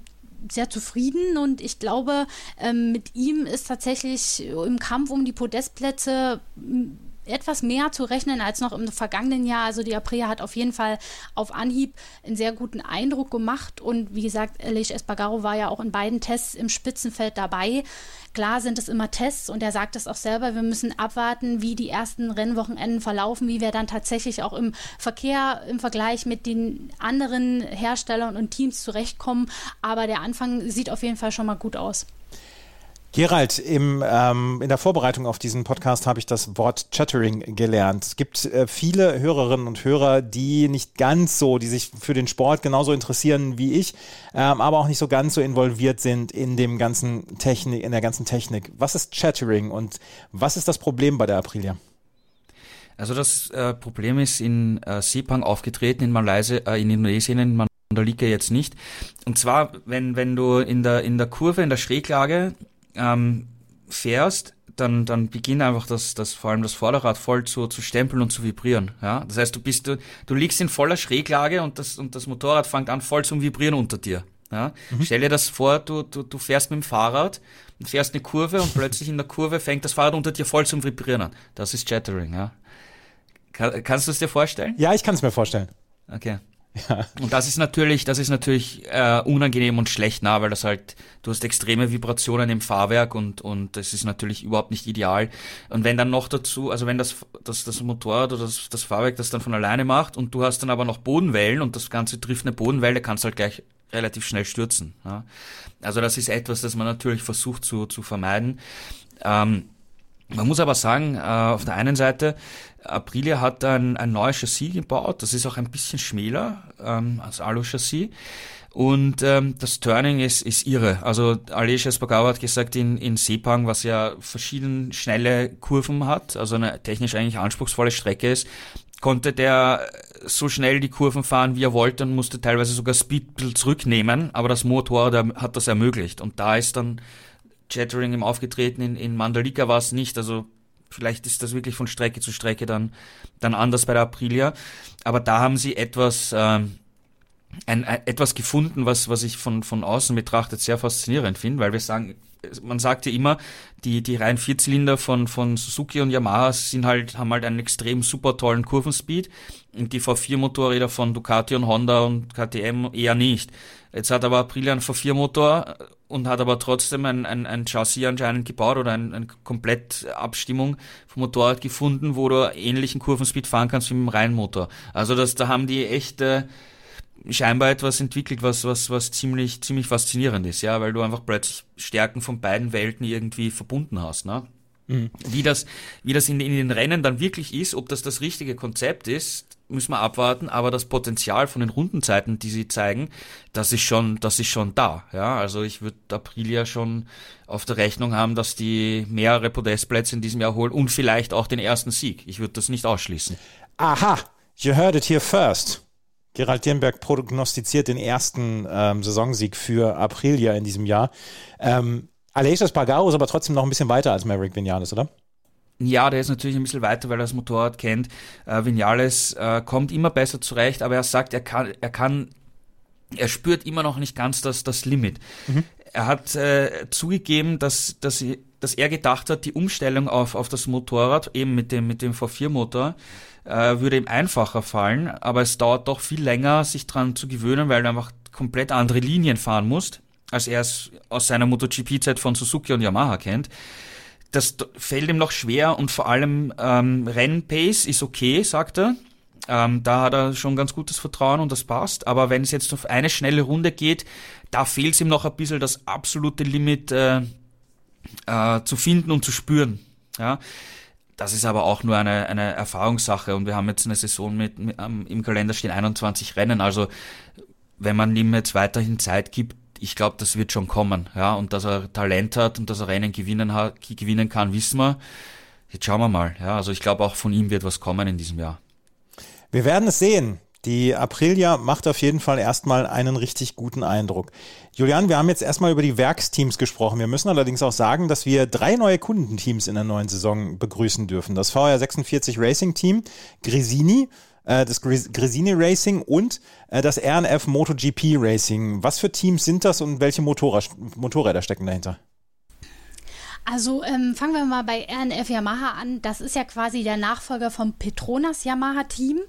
Speaker 3: sehr zufrieden und ich glaube, ähm, mit ihm ist tatsächlich im Kampf um die Podestplätze etwas mehr zu rechnen als noch im vergangenen Jahr. Also die Aprilia hat auf jeden Fall auf Anhieb einen sehr guten Eindruck gemacht und wie gesagt, Aleix Espargaro war ja auch in beiden Tests im Spitzenfeld dabei. Klar sind es immer Tests und er sagt es auch selber, wir müssen abwarten, wie die ersten Rennwochenenden verlaufen, wie wir dann tatsächlich auch im Verkehr im Vergleich mit den anderen Herstellern und Teams zurechtkommen. Aber der Anfang sieht auf jeden Fall schon mal gut aus.
Speaker 2: Gerald, im, ähm, in der Vorbereitung auf diesen Podcast habe ich das Wort Chattering gelernt. Es gibt äh, viele Hörerinnen und Hörer, die nicht ganz so, die sich für den Sport genauso interessieren wie ich, ähm, aber auch nicht so ganz so involviert sind in dem ganzen Technik, in der ganzen Technik. Was ist Chattering und was ist das Problem bei der Aprilia?
Speaker 4: Also das äh, Problem ist in äh, Sepang aufgetreten, in Malaysia, äh, in Indonesien, in Mandalika jetzt nicht. Und zwar, wenn, wenn du in der, in der Kurve, in der Schräglage ähm, fährst, dann, dann beginnt einfach das, das, vor allem das Vorderrad voll zu, zu stempeln und zu vibrieren. Ja? Das heißt, du bist, du, du liegst in voller Schräglage und das, und das Motorrad fängt an voll zum Vibrieren unter dir. Ja? Mhm. Stell dir das vor, du, du, du fährst mit dem Fahrrad und fährst eine Kurve und plötzlich in der Kurve fängt das Fahrrad unter dir voll zum Vibrieren an. Das ist Chattering, ja. Kann, kannst du es dir vorstellen?
Speaker 2: Ja, ich kann es mir vorstellen.
Speaker 4: Okay. Und das ist natürlich, das ist natürlich äh, unangenehm und schlecht, na, weil das halt, du hast extreme Vibrationen im Fahrwerk und und das ist natürlich überhaupt nicht ideal. Und wenn dann noch dazu, also wenn das das, das Motorrad oder das, das Fahrwerk das dann von alleine macht und du hast dann aber noch Bodenwellen und das Ganze trifft eine Bodenwelle, kannst du halt gleich relativ schnell stürzen. Ja. Also das ist etwas, das man natürlich versucht zu, zu vermeiden. Ähm, man muss aber sagen, äh, auf der einen Seite, Aprilia hat ein, ein neues Chassis gebaut, das ist auch ein bisschen schmäler ähm, als Alu-Chassis. Und ähm, das Turning ist, ist irre. Also Aleix Espargaro hat gesagt, in, in Sepang, was ja verschiedene schnelle Kurven hat, also eine technisch eigentlich anspruchsvolle Strecke ist, konnte der so schnell die Kurven fahren, wie er wollte und musste teilweise sogar Speed zurücknehmen, aber das Motorrad hat das ermöglicht. Und da ist dann Chattering im Aufgetreten, in, in Mandalika war es nicht, also vielleicht ist das wirklich von Strecke zu Strecke dann, dann anders bei der Aprilia, aber da haben sie etwas, ähm, ein, ein, etwas gefunden, was, was ich von, von außen betrachtet sehr faszinierend finde, weil wir sagen, man sagt ja immer, die, die reinen Vierzylinder von, von Suzuki und Yamaha sind halt, haben halt einen extrem super tollen Kurvenspeed und die V4 Motorräder von Ducati und Honda und KTM eher nicht. Jetzt hat aber Aprilia einen V4 Motor und hat aber trotzdem ein, ein, ein Chassis anscheinend gebaut oder ein, eine Komplettabstimmung vom Motorrad gefunden, wo du ähnlichen Kurvenspeed fahren kannst wie mit dem Reihenmotor. Also das, da haben die echt äh, scheinbar etwas entwickelt, was, was, was ziemlich, ziemlich faszinierend ist, ja, weil du einfach plötzlich Stärken von beiden Welten irgendwie verbunden hast, ne? Mhm. Wie das, wie das in, in den Rennen dann wirklich ist, ob das das richtige Konzept ist, müssen wir abwarten, aber das Potenzial von den Rundenzeiten, die sie zeigen, das ist schon, das ist schon da. Ja, also ich würde Aprilia schon auf der Rechnung haben, dass die mehrere Podestplätze in diesem Jahr holen und vielleicht auch den ersten Sieg. Ich würde das nicht ausschließen.
Speaker 2: Aha, you heard it here first. Gerald Dirnberg prognostiziert den ersten ähm, Saisonsieg für Aprilia in diesem Jahr. Ähm, Aleix Espargaro ist aber trotzdem noch ein bisschen weiter als Maverick Vinales, oder?
Speaker 4: Ja, der ist natürlich ein bisschen weiter, weil er das Motorrad kennt. Äh, Vinales äh, kommt immer besser zurecht, aber er sagt, er kann, er kann, er spürt immer noch nicht ganz das, das Limit. Mhm. er hat äh, zugegeben, dass, dass, dass er gedacht hat, die Umstellung auf, auf das Motorrad, eben mit dem, mit dem V4-Motor, äh, würde ihm einfacher fallen, aber es dauert doch viel länger, sich dran zu gewöhnen, weil du einfach komplett andere Linien fahren musst, als er es aus seiner MotoGP-Zeit von Suzuki und Yamaha kennt. Das fällt ihm noch schwer und vor allem ähm, Rennpace ist okay, sagt er. Ähm, da hat er schon ganz gutes Vertrauen und das passt. Aber wenn es jetzt auf eine schnelle Runde geht, da fehlt es ihm noch ein bisschen das absolute Limit äh, äh, zu finden und zu spüren. Ja, das ist aber auch nur eine, eine Erfahrungssache und wir haben jetzt eine Saison mit, mit um, im Kalender stehen 21 Rennen. Also wenn man ihm jetzt weiterhin Zeit gibt, ich glaube, das wird schon kommen. Ja, und dass er Talent hat und dass er Rennen gewinnen, hat, gewinnen kann, wissen wir. Jetzt schauen wir mal. Ja, also ich glaube auch von ihm wird was kommen in diesem Jahr.
Speaker 2: Wir werden es sehen. Die Aprilia macht auf jeden Fall erstmal einen richtig guten Eindruck. Julian, wir haben jetzt erstmal über die Werksteams gesprochen. Wir müssen allerdings auch sagen, dass wir drei neue Kundenteams in der neuen Saison begrüßen dürfen. Das VR46 Racing Team, Grisini, äh, das Grisini Racing und äh, das RNF MotoGP Racing. Was für Teams sind das und welche Motorrad, Motorräder stecken dahinter?
Speaker 3: Also ähm, fangen wir mal bei RNF Yamaha an. Das ist ja quasi der Nachfolger vom Petronas Yamaha Team.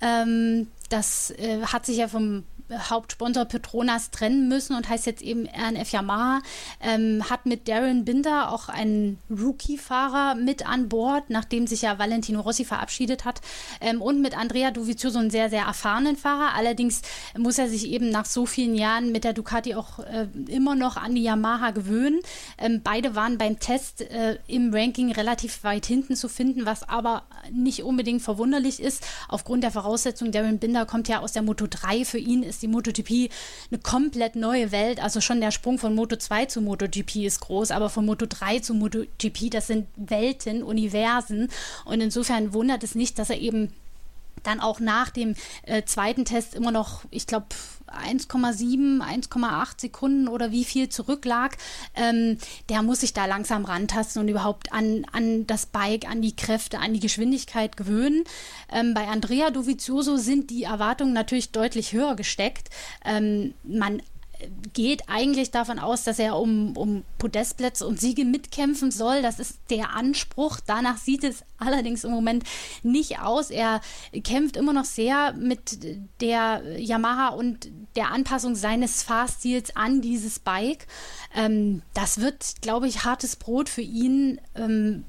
Speaker 3: Ähm, das äh, hat sich ja vom Hauptsponsor Petronas trennen müssen und heißt jetzt eben RNF Yamaha. Ähm, hat mit Darren Binder auch einen Rookie-Fahrer mit an Bord, nachdem sich ja Valentino Rossi verabschiedet hat. Ähm, und mit Andrea Dovizioso einen sehr, sehr erfahrenen Fahrer. Allerdings muss er sich eben nach so vielen Jahren mit der Ducati auch äh, immer noch an die Yamaha gewöhnen. Ähm, beide waren beim Test äh, im Ranking relativ weit hinten zu finden, was aber nicht unbedingt verwunderlich ist. Aufgrund der Voraussetzung, Darren Binder kommt ja aus der Moto 3. Für ihn ist ist die MotoGP eine komplett neue Welt. Also schon der Sprung von Moto 2 zu MotoGP ist groß, aber von Moto 3 zu MotoGP, das sind Welten, Universen. Und insofern wundert es nicht, dass er eben dann auch nach dem äh, zweiten Test immer noch, ich glaube, 1,7, 1,8 Sekunden oder wie viel zurücklag, ähm, der muss sich da langsam rantasten und überhaupt an, an das Bike, an die Kräfte, an die Geschwindigkeit gewöhnen. Ähm, bei Andrea Dovizioso sind die Erwartungen natürlich deutlich höher gesteckt. Ähm, man geht eigentlich davon aus, dass er um, um Podestplätze und Siege mitkämpfen soll. Das ist der Anspruch. Danach sieht es allerdings im Moment nicht aus. Er kämpft immer noch sehr mit der Yamaha und der Anpassung seines Fahrstils an dieses Bike. Ähm, das wird, glaube ich, hartes Brot für ihn. Ähm,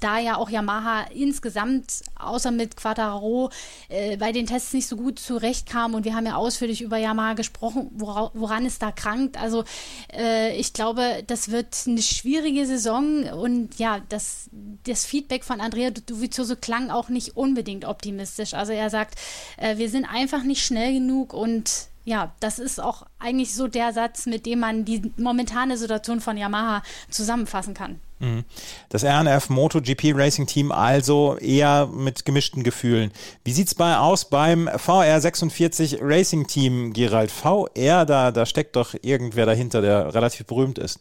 Speaker 3: da ja auch Yamaha insgesamt, außer mit Quattaro, äh, bei den Tests nicht so gut zurechtkam. Und wir haben ja ausführlich über Yamaha gesprochen, wora, woran es da krankt. Also äh, ich glaube, das wird eine schwierige Saison. Und ja, das, das Feedback von Andrea Dovizioso klang auch nicht unbedingt optimistisch. Also er sagt, äh, wir sind einfach nicht schnell genug und ja, das ist auch eigentlich so der Satz, mit dem man die momentane Situation von Yamaha zusammenfassen kann.
Speaker 2: Mhm. Das RNF MotoGP Racing Team also eher mit gemischten Gefühlen. Wie sieht es bei aus beim VR46 Racing Team, Gerald? VR, da, da steckt doch irgendwer dahinter, der relativ berühmt ist.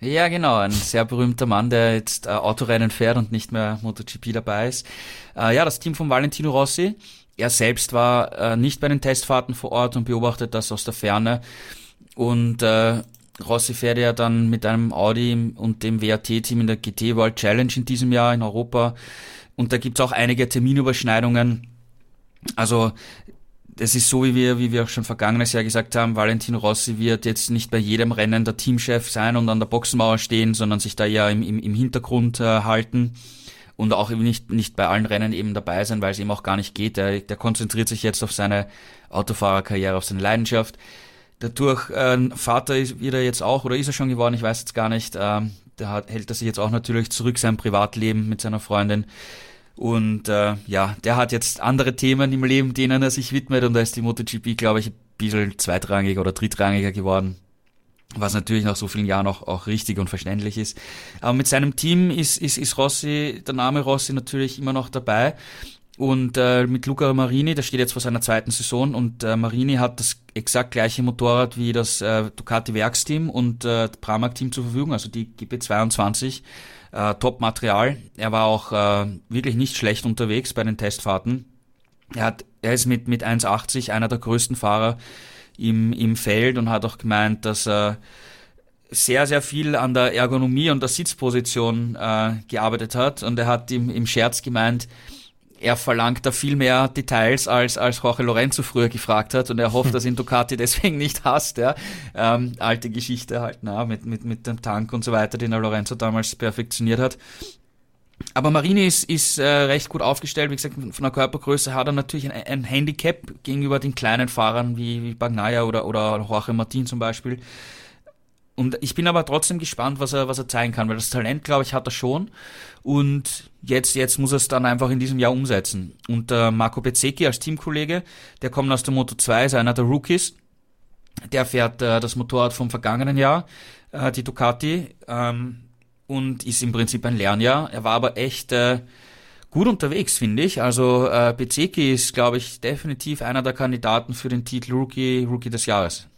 Speaker 4: Ja, genau, ein sehr berühmter Mann, der jetzt äh, Autorennen fährt und nicht mehr MotoGP dabei ist. Äh, ja, das Team von Valentino Rossi. Er selbst war äh, nicht bei den Testfahrten vor Ort und beobachtet das aus der Ferne. Und äh, Rossi fährt ja dann mit einem Audi und dem WRT-Team in der GT World Challenge in diesem Jahr in Europa. Und da gibt's auch einige Terminüberschneidungen. Also es ist so, wie wir, wie wir auch schon vergangenes Jahr gesagt haben, Valentino Rossi wird jetzt nicht bei jedem Rennen der Teamchef sein und an der Boxenmauer stehen, sondern sich da eher im, im, im Hintergrund äh, halten und auch eben nicht, nicht bei allen Rennen eben dabei sein, weil es eben auch gar nicht geht. Der, der konzentriert sich jetzt auf seine Autofahrerkarriere, auf seine Leidenschaft. Dadurch, äh, Vater ist, wird er jetzt auch, oder ist er schon geworden, ich weiß jetzt gar nicht, äh, da hat, hält er sich jetzt auch natürlich zurück, sein Privatleben mit seiner Freundin. Und äh, ja, der hat jetzt andere Themen im Leben, denen er sich widmet und da ist die MotoGP, glaube ich, ein bisschen zweitrangiger oder drittrangiger geworden. Was natürlich nach so vielen Jahren auch, auch richtig und verständlich ist. Aber mit seinem Team ist, ist, ist Rossi, der Name Rossi natürlich immer noch dabei. Und äh, mit Luca Marini, der steht jetzt vor seiner zweiten Saison und äh, Marini hat das exakt gleiche Motorrad wie das äh, Ducati Werksteam und äh, Pramac Team zur Verfügung, also die GP22. Äh, Top-Material. Er war auch äh, wirklich nicht schlecht unterwegs bei den Testfahrten. Er, hat, er ist mit, mit 1,80 einer der größten Fahrer im, im Feld und hat auch gemeint, dass er sehr, sehr viel an der Ergonomie und der Sitzposition äh, gearbeitet hat. Und er hat im, im Scherz gemeint, er verlangt da viel mehr Details, als, als Jorge Lorenzo früher gefragt hat und er hofft, dass ihn Ducati deswegen nicht hasst. Ja. Ähm, alte Geschichte halt, na, mit, mit, mit dem Tank und so weiter, den er Lorenzo damals perfektioniert hat. Aber Marini ist, ist äh, recht gut aufgestellt. Wie gesagt, von der Körpergröße hat er natürlich ein, ein Handicap gegenüber den kleinen Fahrern wie, wie Bagnaia oder, oder Jorge Martin zum Beispiel. Und ich bin aber trotzdem gespannt, was er, was er zeigen kann, weil das Talent, glaube ich, hat er schon. Und jetzt, jetzt muss er es dann einfach in diesem Jahr umsetzen. Und äh, Marco Bezzecchi als Teamkollege, der kommt aus der Moto 2, ist einer der Rookies. Der fährt äh, das Motorrad vom vergangenen Jahr, äh, die Ducati, ähm, und ist im Prinzip ein Lernjahr. Er war aber echt äh, gut unterwegs, finde ich. Also äh, Bezzecchi ist, glaube ich, definitiv einer der Kandidaten für den Titel Rookie, Rookie des Jahres.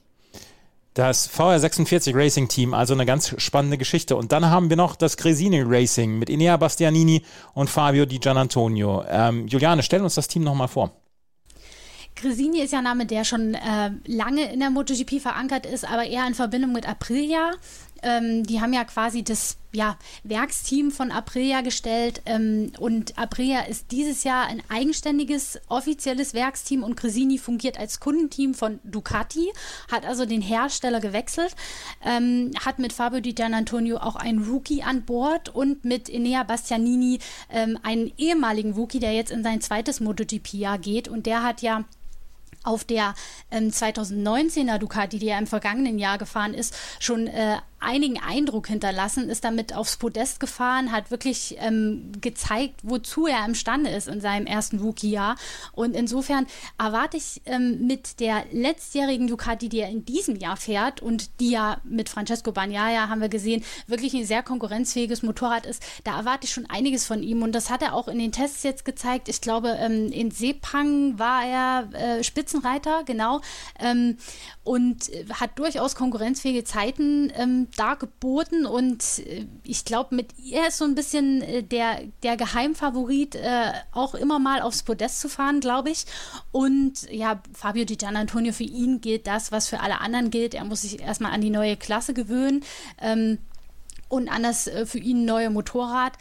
Speaker 2: Das VR46 Racing Team, also eine ganz spannende Geschichte. Und dann haben wir noch das Cresini Racing mit Inea Bastianini und Fabio Di Gianantonio. Ähm, Juliane, stell uns das Team nochmal vor.
Speaker 3: Gresini ist ja ein Name, der schon äh, lange in der MotoGP verankert ist, aber eher in Verbindung mit Aprilia. Ähm, die haben ja quasi das ja, Werksteam von Aprilia gestellt ähm, und Aprilia ist dieses Jahr ein eigenständiges offizielles Werksteam und Cresini fungiert als Kundenteam von Ducati, hat also den Hersteller gewechselt, ähm, hat mit Fabio Di Gianantonio auch einen Rookie an Bord und mit Enea Bastianini ähm, einen ehemaligen Rookie, der jetzt in sein zweites MotoGP-Jahr geht. Und der hat ja auf der ähm, 2019er Ducati, die er im vergangenen Jahr gefahren ist, schon äh, einigen Eindruck hinterlassen, ist damit aufs Podest gefahren, hat wirklich ähm, gezeigt, wozu er imstande ist in seinem ersten Rookie-Jahr. Und insofern erwarte ich ähm, mit der letztjährigen Ducati, die er in diesem Jahr fährt und die ja mit Francesco Bagnaia, haben wir gesehen, wirklich ein sehr konkurrenzfähiges Motorrad ist, da erwarte ich schon einiges von ihm. Und das hat er auch in den Tests jetzt gezeigt. Ich glaube, ähm, in Sepang war er äh, Spitzenreiter, genau. Ähm, und hat durchaus konkurrenzfähige Zeiten ähm, dargeboten und äh, ich glaube, mit ihr ist so ein bisschen äh, der, der Geheimfavorit, äh, auch immer mal aufs Podest zu fahren, glaube ich. Und ja, Fabio Di Gianantonio, für ihn gilt das, was für alle anderen gilt. Er muss sich erstmal an die neue Klasse gewöhnen. Ähm, und an das äh, für ihn neue Motorrad.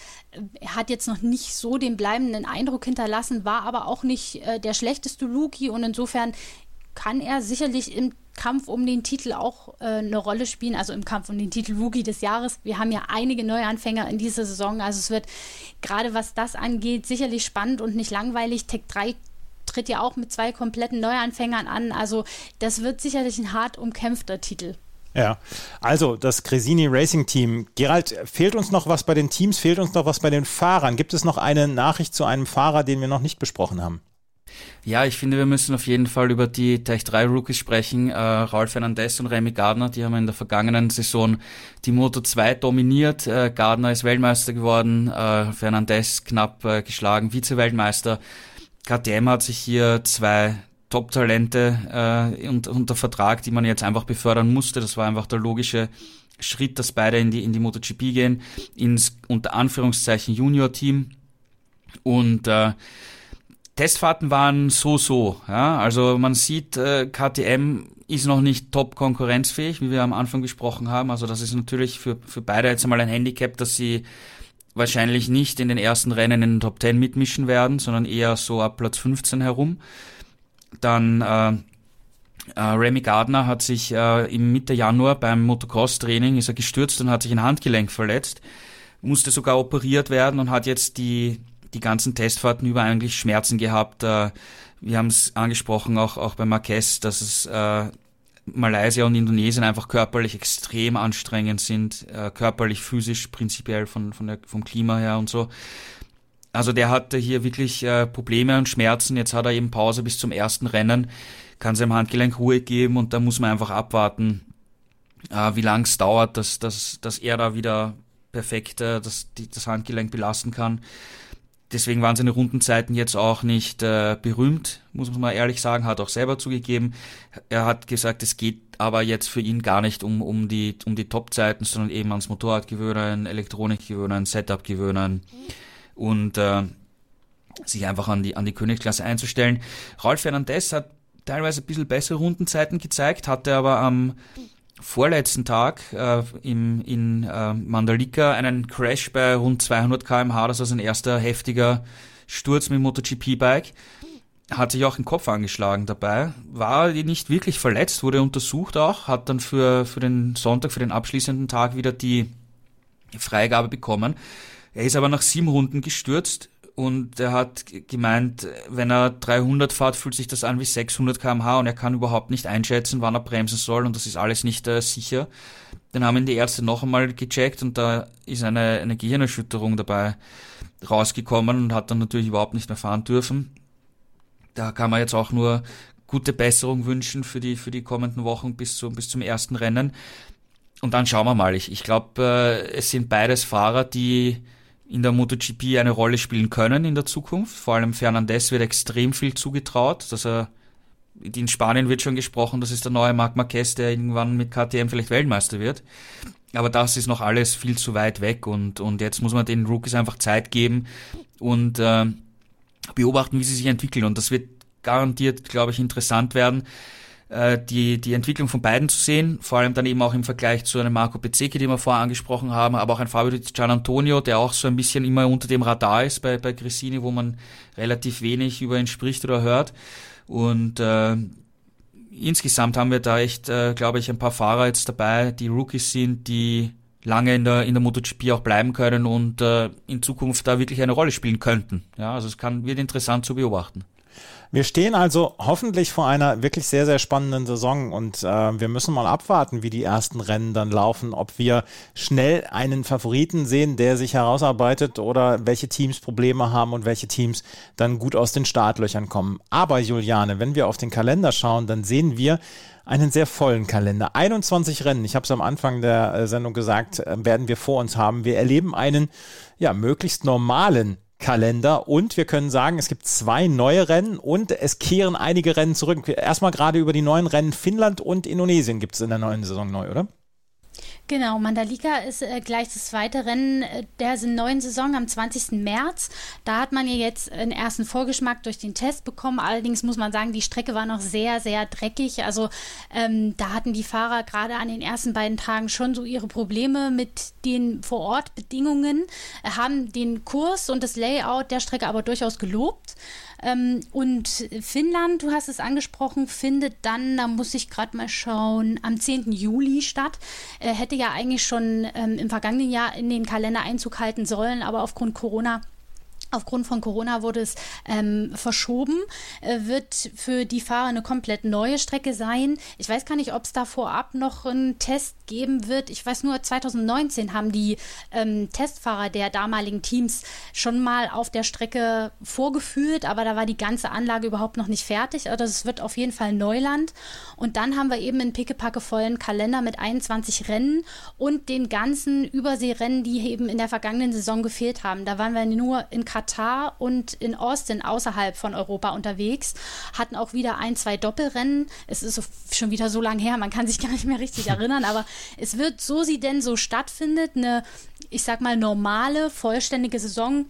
Speaker 3: Er hat jetzt noch nicht so den bleibenden Eindruck hinterlassen, war aber auch nicht äh, der schlechteste Rookie und insofern kann er sicherlich im Kampf um den Titel auch äh, eine Rolle spielen, also im Kampf um den Titel Rookie des Jahres. Wir haben ja einige Neuanfänger in dieser Saison, also es wird gerade was das angeht sicherlich spannend und nicht langweilig. Tech 3 tritt ja auch mit zwei kompletten Neuanfängern an, also das wird sicherlich ein hart umkämpfter Titel.
Speaker 2: Ja, also das Cresini Racing Team. Gerald, fehlt uns noch was bei den Teams, fehlt uns noch was bei den Fahrern? Gibt es noch eine Nachricht zu einem Fahrer, den wir noch nicht besprochen haben?
Speaker 4: Ja, ich finde, wir müssen auf jeden Fall über die Tech 3 Rookies sprechen. Äh, Raul Fernandez und Remy Gardner, die haben in der vergangenen Saison die Moto 2 dominiert. Äh, Gardner ist Weltmeister geworden, äh, Fernandez knapp äh, geschlagen, Vize-Weltmeister. KTM hat sich hier zwei Top-Talente äh, unter Vertrag, die man jetzt einfach befördern musste. Das war einfach der logische Schritt, dass beide in die, in die MotoGP gehen, ins unter Anführungszeichen Junior-Team. Und äh, Testfahrten waren so so. Ja? Also man sieht, äh, KTM ist noch nicht top konkurrenzfähig, wie wir am Anfang gesprochen haben. Also das ist natürlich für, für beide jetzt einmal ein Handicap, dass sie wahrscheinlich nicht in den ersten Rennen in den Top 10 mitmischen werden, sondern eher so ab Platz 15 herum. Dann äh, äh, Remy Gardner hat sich äh, im Mitte Januar beim Motocross-Training ist er gestürzt und hat sich ein Handgelenk verletzt, musste sogar operiert werden und hat jetzt die die ganzen Testfahrten über eigentlich Schmerzen gehabt. Äh, wir haben es angesprochen, auch, auch bei Marquez, dass es äh, Malaysia und Indonesien einfach körperlich extrem anstrengend sind, äh, körperlich, physisch, prinzipiell von, von der, vom Klima her und so. Also der hatte hier wirklich äh, Probleme und Schmerzen. Jetzt hat er eben Pause bis zum ersten Rennen, kann seinem Handgelenk Ruhe geben und da muss man einfach abwarten, äh, wie lang es dauert, dass, dass, dass er da wieder perfekt äh, das, die, das Handgelenk belasten kann. Deswegen waren seine Rundenzeiten jetzt auch nicht äh, berühmt, muss man mal ehrlich sagen, hat auch selber zugegeben. Er hat gesagt, es geht aber jetzt für ihn gar nicht um, um die, um die Top-Zeiten, sondern eben ans Motorrad gewöhnen, Elektronik gewöhnen, Setup gewöhnen und äh, sich einfach an die, an die Königsklasse einzustellen. Rolf Fernandez hat teilweise ein bisschen bessere Rundenzeiten gezeigt, hatte aber am vorletzten Tag äh, im, in äh, Mandalika einen Crash bei rund 200 km/h. Das war sein erster heftiger Sturz mit MotoGP-Bike. Hat sich auch den Kopf angeschlagen dabei. War nicht wirklich verletzt, wurde untersucht auch, hat dann für, für den Sonntag, für den abschließenden Tag wieder die Freigabe bekommen. Er ist aber nach sieben Runden gestürzt und er hat gemeint, wenn er 300 fährt, fühlt sich das an wie 600 kmh und er kann überhaupt nicht einschätzen, wann er bremsen soll und das ist alles nicht äh, sicher. Dann haben ihn die Ärzte noch einmal gecheckt und da ist eine, eine Gehirnerschütterung dabei rausgekommen und hat dann natürlich überhaupt nicht mehr fahren dürfen. Da kann man jetzt auch nur gute Besserung wünschen für die, für die kommenden Wochen bis, zu, bis zum ersten Rennen. Und dann schauen wir mal. Ich, ich glaube, äh, es sind beides Fahrer, die in der MotoGP eine Rolle spielen können in der Zukunft. Vor allem Fernandez wird extrem viel zugetraut, dass er in Spanien wird schon gesprochen, das ist der neue Marc Marquez, der irgendwann mit KTM vielleicht Weltmeister wird. Aber das ist noch alles viel zu weit weg und, und jetzt muss man den Rookies einfach Zeit geben und äh, beobachten, wie sie sich entwickeln. Und das wird garantiert, glaube ich, interessant werden äh, die, die Entwicklung von beiden zu sehen, vor allem dann eben auch im Vergleich zu einem Marco Bezzecchi, den wir vorher angesprochen haben, aber auch ein Fabio Di Gian Antonio, der auch so ein bisschen immer unter dem Radar ist bei, bei Grissini, wo man relativ wenig über ihn spricht oder hört. Und äh, insgesamt haben wir da echt, äh, glaube ich, ein paar Fahrer jetzt dabei, die Rookies sind, die lange in der in der MotoGP auch bleiben können und äh, in Zukunft da wirklich eine Rolle spielen könnten. Ja, also es kann wird interessant zu beobachten.
Speaker 2: Wir stehen also hoffentlich vor einer wirklich sehr, sehr spannenden Saison und äh, wir müssen mal abwarten, wie die ersten Rennen dann laufen, ob wir schnell einen Favoriten sehen, der sich herausarbeitet oder welche Teams Probleme haben und welche Teams dann gut aus den Startlöchern kommen. Aber Juliane, wenn wir auf den Kalender schauen, dann sehen wir, einen sehr vollen Kalender. 21 Rennen, ich habe es am Anfang der äh, Sendung gesagt, äh, werden wir vor uns haben. Wir erleben einen ja möglichst normalen Kalender und wir können sagen, es gibt zwei neue Rennen und es kehren einige Rennen zurück. Erstmal gerade über die neuen Rennen Finnland und Indonesien gibt es in der neuen Saison neu, oder?
Speaker 3: Genau, Mandalika ist äh, gleich das zweite Rennen äh, der neuen Saison am 20. März. Da hat man ja jetzt einen ersten Vorgeschmack durch den Test bekommen. Allerdings muss man sagen, die Strecke war noch sehr, sehr dreckig. Also ähm, da hatten die Fahrer gerade an den ersten beiden Tagen schon so ihre Probleme mit den Vorortbedingungen, äh, haben den Kurs und das Layout der Strecke aber durchaus gelobt. Ähm, und Finnland, du hast es angesprochen, findet dann, da muss ich gerade mal schauen, am 10. Juli statt. Äh, hätte ja eigentlich schon ähm, im vergangenen Jahr in den Kalender Einzug halten sollen, aber aufgrund Corona Aufgrund von Corona wurde es ähm, verschoben, äh, wird für die Fahrer eine komplett neue Strecke sein. Ich weiß gar nicht, ob es da vorab noch einen Test geben wird. Ich weiß nur, 2019 haben die ähm, Testfahrer der damaligen Teams schon mal auf der Strecke vorgeführt, aber da war die ganze Anlage überhaupt noch nicht fertig. Also es wird auf jeden Fall Neuland. Und dann haben wir eben einen pickepacke vollen Kalender mit 21 Rennen und den ganzen Überseerennen, die eben in der vergangenen Saison gefehlt haben. Da waren wir nur in Katar Katar und in Austin außerhalb von Europa unterwegs, hatten auch wieder ein, zwei Doppelrennen. Es ist schon wieder so lange her, man kann sich gar nicht mehr richtig erinnern, aber es wird, so sie denn so stattfindet, eine, ich sag mal, normale, vollständige Saison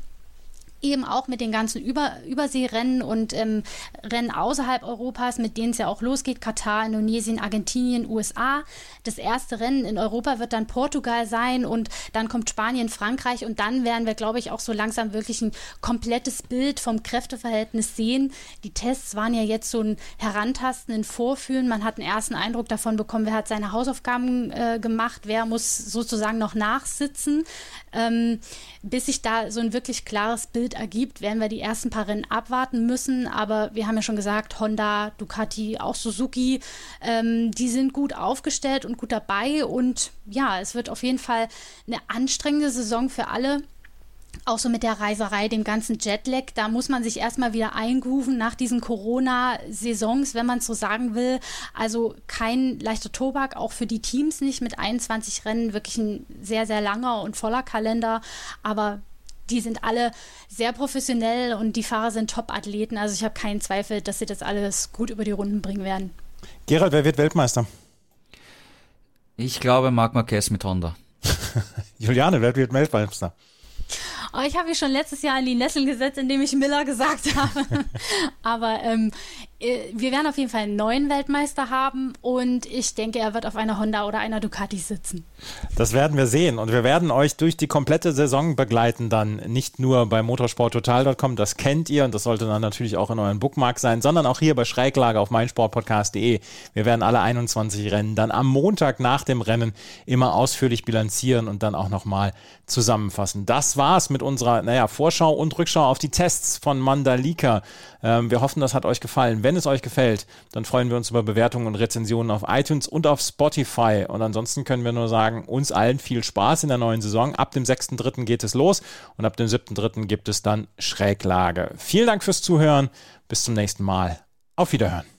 Speaker 3: eben auch mit den ganzen Über Überseerennen und ähm, Rennen außerhalb Europas, mit denen es ja auch losgeht, Katar, Indonesien, Argentinien, USA. Das erste Rennen in Europa wird dann Portugal sein und dann kommt Spanien, Frankreich und dann werden wir, glaube ich, auch so langsam wirklich ein komplettes Bild vom Kräfteverhältnis sehen. Die Tests waren ja jetzt so ein Herantasten, ein Vorführen. Man hat einen ersten Eindruck davon bekommen, wer hat seine Hausaufgaben äh, gemacht, wer muss sozusagen noch nachsitzen. Ähm, bis sich da so ein wirklich klares Bild ergibt, werden wir die ersten paar Rennen abwarten müssen. Aber wir haben ja schon gesagt, Honda, Ducati, auch Suzuki, ähm, die sind gut aufgestellt und gut dabei. Und ja, es wird auf jeden Fall eine anstrengende Saison für alle auch so mit der Reiserei, dem ganzen Jetlag, da muss man sich erstmal wieder eingrooven nach diesen Corona-Saisons, wenn man so sagen will. Also kein leichter Tobak, auch für die Teams nicht mit 21 Rennen, wirklich ein sehr, sehr langer und voller Kalender. Aber die sind alle sehr professionell und die Fahrer sind Top-Athleten. Also ich habe keinen Zweifel, dass sie das alles gut über die Runden bringen werden.
Speaker 2: Gerald, wer wird Weltmeister?
Speaker 4: Ich glaube Marc Marquez mit Honda.
Speaker 2: Juliane, wer wird Weltmeister?
Speaker 3: Oh, ich habe mich schon letztes Jahr in die Nesseln gesetzt, indem ich Miller gesagt habe. Aber ähm, äh, wir werden auf jeden Fall einen neuen Weltmeister haben und ich denke, er wird auf einer Honda oder einer Ducati sitzen.
Speaker 2: Das werden wir sehen und wir werden euch durch die komplette Saison begleiten, dann nicht nur bei motorsporttotal.com, das kennt ihr und das sollte dann natürlich auch in euren Bookmark sein, sondern auch hier bei Schräglage auf meinsportpodcast.de. Wir werden alle 21 Rennen dann am Montag nach dem Rennen immer ausführlich bilanzieren und dann auch nochmal zusammenfassen. Das war's mit unserer, naja, Vorschau und Rückschau auf die Tests von Mandalika. Ähm, wir hoffen, das hat euch gefallen. Wenn es euch gefällt, dann freuen wir uns über Bewertungen und Rezensionen auf iTunes und auf Spotify. Und ansonsten können wir nur sagen, uns allen viel Spaß in der neuen Saison. Ab dem 6.3. geht es los und ab dem 7.3. gibt es dann Schräglage. Vielen Dank fürs Zuhören. Bis zum nächsten Mal. Auf Wiederhören.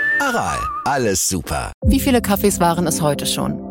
Speaker 5: Aral, alles super.
Speaker 6: Wie viele Kaffees waren es heute schon?